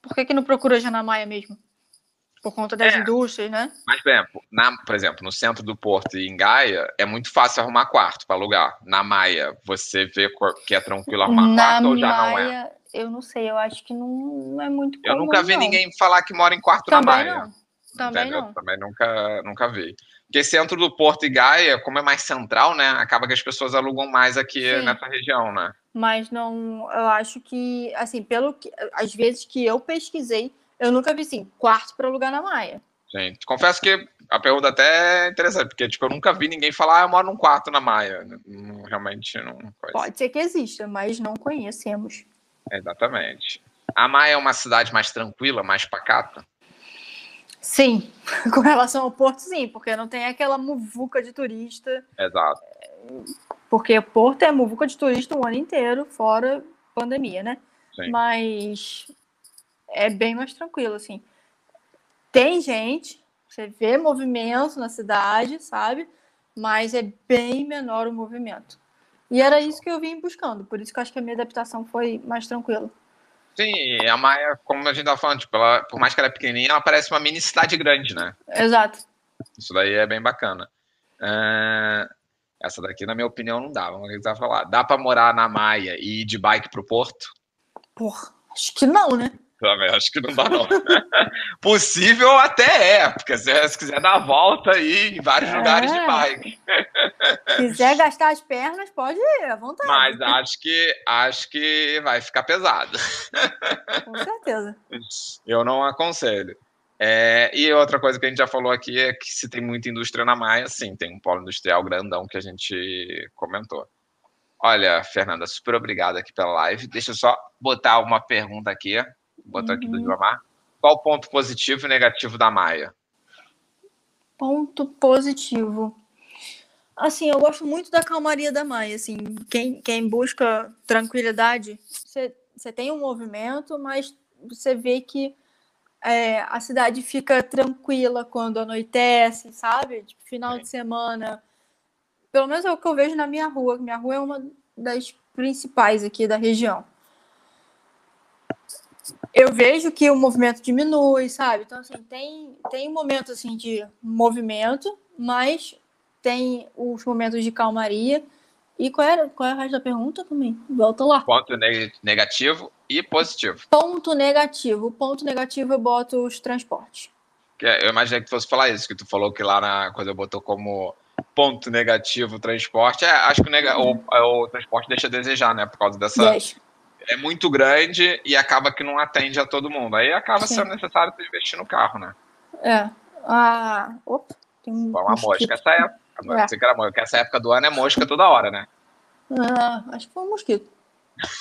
Por que, que não procura já na Maia mesmo? Por conta das É. indústrias, né? Mas, por exemplo, na, por exemplo, no centro do Porto e em Gaia, é muito fácil arrumar quarto para alugar. Na Maia, você vê que é tranquilo arrumar na quarto ou já não é? Maia, eu não sei, eu acho que não, não é muito Eu comum, nunca vi não. ninguém falar que mora em quarto na Também Maia. não. Também Entendeu? não. Também nunca, nunca vi. Porque centro do Porto e Gaia, como é mais central, né? Acaba que as pessoas alugam mais aqui Sim. nessa região, né? Mas não, eu acho que, assim, pelo que, às vezes que eu pesquisei, eu nunca vi, assim, quarto para alugar na Maia. Gente, confesso que a pergunta até é interessante, porque tipo, eu nunca vi ninguém falar, ah, eu moro num quarto na Maia. Não- realmente não. coisa. Pode ser que exista, mas não conhecemos. Exatamente. A Maia é uma cidade mais tranquila, mais pacata. Sim, [laughs] com relação ao Porto, sim, porque não tem aquela muvuca de turista. Exato. Porque Porto é muvuca de turista o ano inteiro, fora pandemia, né? Sim. Mas é bem mais tranquilo, assim. Tem gente, você vê movimento na cidade, sabe? Mas é bem menor o movimento. E era isso que eu vim buscando, por isso que eu acho que a minha adaptação foi mais tranquila. Sim, a Maia, como a gente tava falando, tipo, ela, por mais que ela é pequenininha, ela parece uma mini cidade grande, né? Exato. Isso daí é bem bacana. É, Essa daqui, na minha opinião, não dá. Vamos ver o que você vai falar. Dá pra morar na Maia e ir de bike pro Porto? Porra, acho que não, né? Também acho que não dá, não. [laughs] Possível até é, porque se, se quiser dar a volta aí em vários É. lugares de bike. Quiser gastar as pernas, pode ir, à vontade. Mas acho que acho que vai ficar pesado. Com certeza. [laughs] Eu não aconselho. É, e outra coisa que a gente já falou aqui é que se tem muita indústria na Maia, sim, tem um polo industrial grandão que a gente comentou. Olha, Fernanda, super obrigado aqui pela live. Deixa eu só botar uma pergunta aqui. Botou aqui do Uhum. Gilmar. Qual o ponto positivo e negativo da Maia? Ponto positivo. Assim, eu gosto muito da calmaria da Maia. Assim, quem, quem busca tranquilidade, você você tem um movimento, mas você vê que é, a cidade fica tranquila quando anoitece, sabe? Tipo, final de semana. Pelo menos é o que eu vejo na minha rua. Minha rua é uma das principais aqui da região. Eu vejo que o movimento diminui, sabe? Então, assim, tem, tem um momento assim, de movimento, mas tem os momentos de calmaria. E qual era, qual é o resto da pergunta também? Volta lá. Ponto ne- negativo e positivo. Ponto negativo. O ponto negativo eu boto os transportes. É- Eu imaginei que tu fosse falar isso, que tu falou que lá na coisa botou como ponto negativo o transporte. É, acho que o, nega- o- o transporte deixa a desejar, né? Por causa dessa. 10. É muito grande e acaba que não atende a todo mundo. Aí acaba Sim. sendo necessário investir no carro, né? É. Ah, opa, tem um Foi uma mosca essa época. É. Você que era mosca, porque essa época do ano é mosca toda hora, né? Ah, acho que foi um mosquito.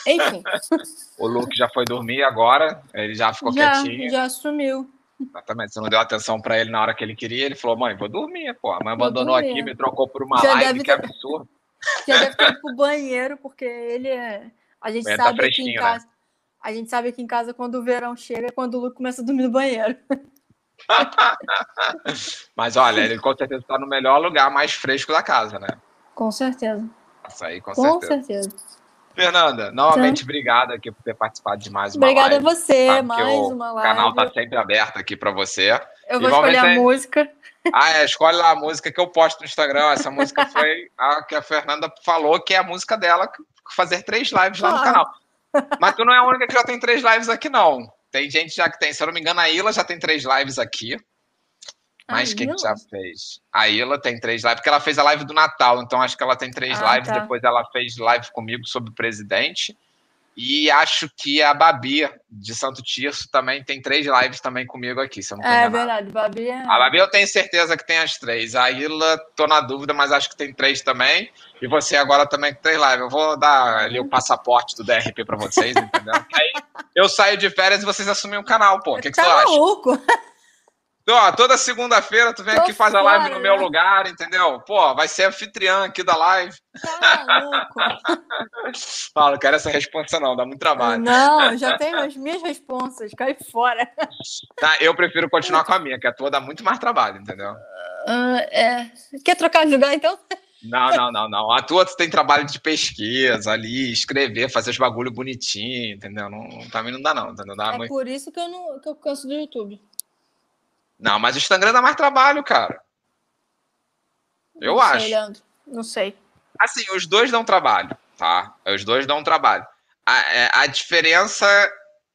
Enfim, [laughs] O Luke já foi dormir agora, ele já ficou já, quietinho. já sumiu. Exatamente. Você não deu atenção pra ele na hora que ele queria, ele falou: mãe, vou dormir, pô. A mãe abandonou aqui, me trocou por uma Já live, que ter- absurdo. [laughs] Já deve ter ido pro banheiro, porque ele é. A gente Banheiro tá sabe aqui em né? casa. A gente sabe aqui em casa quando o verão chega, é quando o Luke começa a dormir no banheiro. [laughs] Mas olha, ele com certeza tá no melhor lugar mais fresco da casa, né? Com certeza. Isso aí, com, Com certeza. certeza. Fernanda, novamente, obrigado aqui por ter participado de mais uma Obrigada a live. você, Sabe que mais o uma O live. canal tá sempre aberto aqui pra você. Eu e vou escolher a música. [laughs] Ah, é, escolhe lá a música que eu posto no Instagram. Essa música [laughs] foi a que a Fernanda falou, que é a música dela, que- fazer três lives lá no canal. Mas tu não é a única que já tem três lives aqui, não. Tem gente já que tem, se eu não me engano, a Ila já tem três lives aqui. Mas quem que já fez? A Ila tem três lives, porque ela fez a live do Natal, então acho que ela tem três Ah, lives. tá. Depois ela fez live comigo sobre o presidente. E acho que a Babi, de Santo Tirso, também tem três lives também comigo aqui, se eu não É enganado. verdade, Babi é. A Babi eu tenho certeza que tem as três. A Ila, tô na dúvida, mas acho que tem três também. E você agora também tem três lives. Eu vou dar ali o passaporte do DRP pra vocês, entendeu? [laughs] Aí eu saio de férias e vocês assumem o canal, pô. O que, que tá você acha? maluco? Ó, toda segunda-feira tu vem Tô aqui faz a live fora, no meu né? lugar, entendeu? Pô, vai ser anfitriã aqui da live. Tá maluco? [laughs] Fala, não quero essa responsa não, dá muito trabalho. Não, já tenho as minhas responsas, cai fora. Tá, eu prefiro continuar com a minha, que a tua dá muito mais trabalho, entendeu? Ah, é. Quer trocar de lugar então? Não, não, não, não. A tua tu tem trabalho de pesquisa ali, escrever, fazer os bagulho bonitinho, entendeu? Não, pra mim não dá, não, entendeu? Dá É muito... por isso que eu não que eu canso do YouTube. Não, mas o Instagram dá mais trabalho, cara. Eu não acho. Sei, Leandro. Não sei. Assim, os dois dão trabalho, tá? Os dois dão trabalho. A, é, a diferença,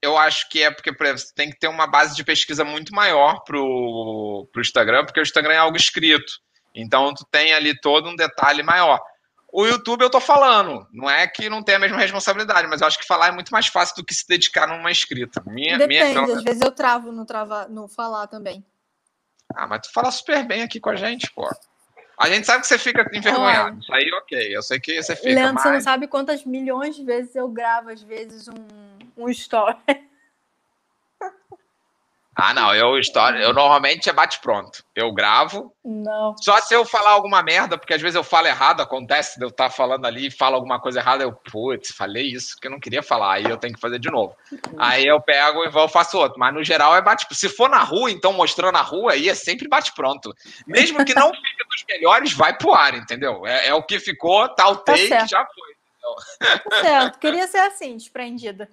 eu acho que é porque, por exemplo, você tem que ter uma base de pesquisa muito maior pro, pro Instagram, porque o Instagram é algo escrito. Então, tu tem ali todo um detalhe maior. O YouTube eu tô falando, não é que não tem a mesma responsabilidade, mas eu acho que falar é muito mais fácil do que se dedicar numa escrita. Minha, Depende, minha... às vezes eu travo no, trava, no falar também. Ah, mas tu fala super bem aqui com a gente, pô. A gente sabe que você fica envergonhado. Isso aí, ok. Eu sei que você fica. Leandro, mas... você não sabe quantas milhões de vezes eu gravo, às vezes, um, um story. Ah, não. Eu, história, eu normalmente é bate-pronto. Eu gravo. Não. Só se eu falar alguma merda, porque às vezes eu falo errado, acontece de eu estar falando ali e falo alguma coisa errada, eu, putz, falei isso que eu não queria falar, aí eu tenho que fazer de novo. Aí eu pego e vou faço outro. Mas no geral é bate Se for na rua, então mostrando a rua, aí é sempre bate-pronto. Mesmo que não fique dos melhores, vai pro ar, entendeu? É, é o que ficou, tá o take, certo. já foi. Tá certo. Queria ser assim, desprendida.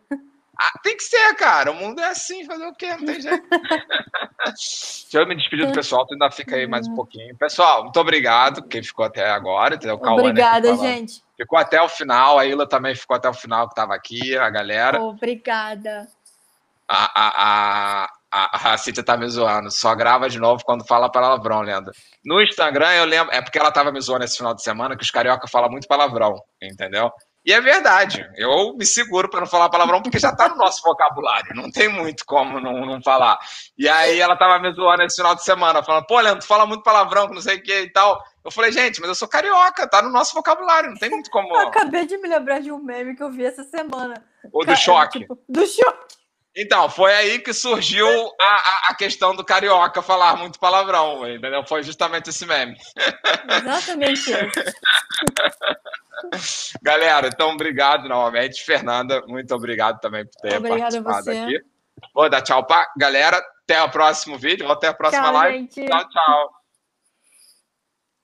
Ah, tem que ser, cara. O mundo é assim, fazer o quê? Não tem jeito. [laughs] Deixa eu me despedir do pessoal, tu ainda fica aí mais um pouquinho. Pessoal, muito obrigado, quem ficou até agora. entendeu? O né, Obrigada, gente. Ficou até o final, a Ilha também ficou até o final que estava aqui, a galera. Obrigada. A, a, a, a, a Cíntia tá me zoando. Só grava de novo quando fala palavrão, lenda. No Instagram, eu lembro. É porque ela tava me zoando esse final de semana que os carioca falam muito palavrão, entendeu? E é verdade. Eu me seguro para não falar palavrão porque já tá no nosso vocabulário. Não tem muito como não, não falar. E aí ela tava me zoando esse final de semana, falando, pô, Leandro, tu fala muito palavrão, que não sei o que e tal. Eu falei, gente, mas eu sou carioca, tá no nosso vocabulário, não tem muito como. [laughs] Eu acabei de me lembrar de um meme que eu vi essa semana. Ou do Cara, choque. tipo, do choque. Então, foi aí que surgiu a, a, questão do carioca falar muito palavrão, entendeu? Foi justamente esse meme. Exatamente isso. [laughs] Galera, então obrigado novamente. Fernanda, muito obrigado também por ter Obrigada a participado você. aqui. Vou dar tchau pra galera. Até o próximo vídeo, até a próxima Tchau, live. gente. Tchau, tchau.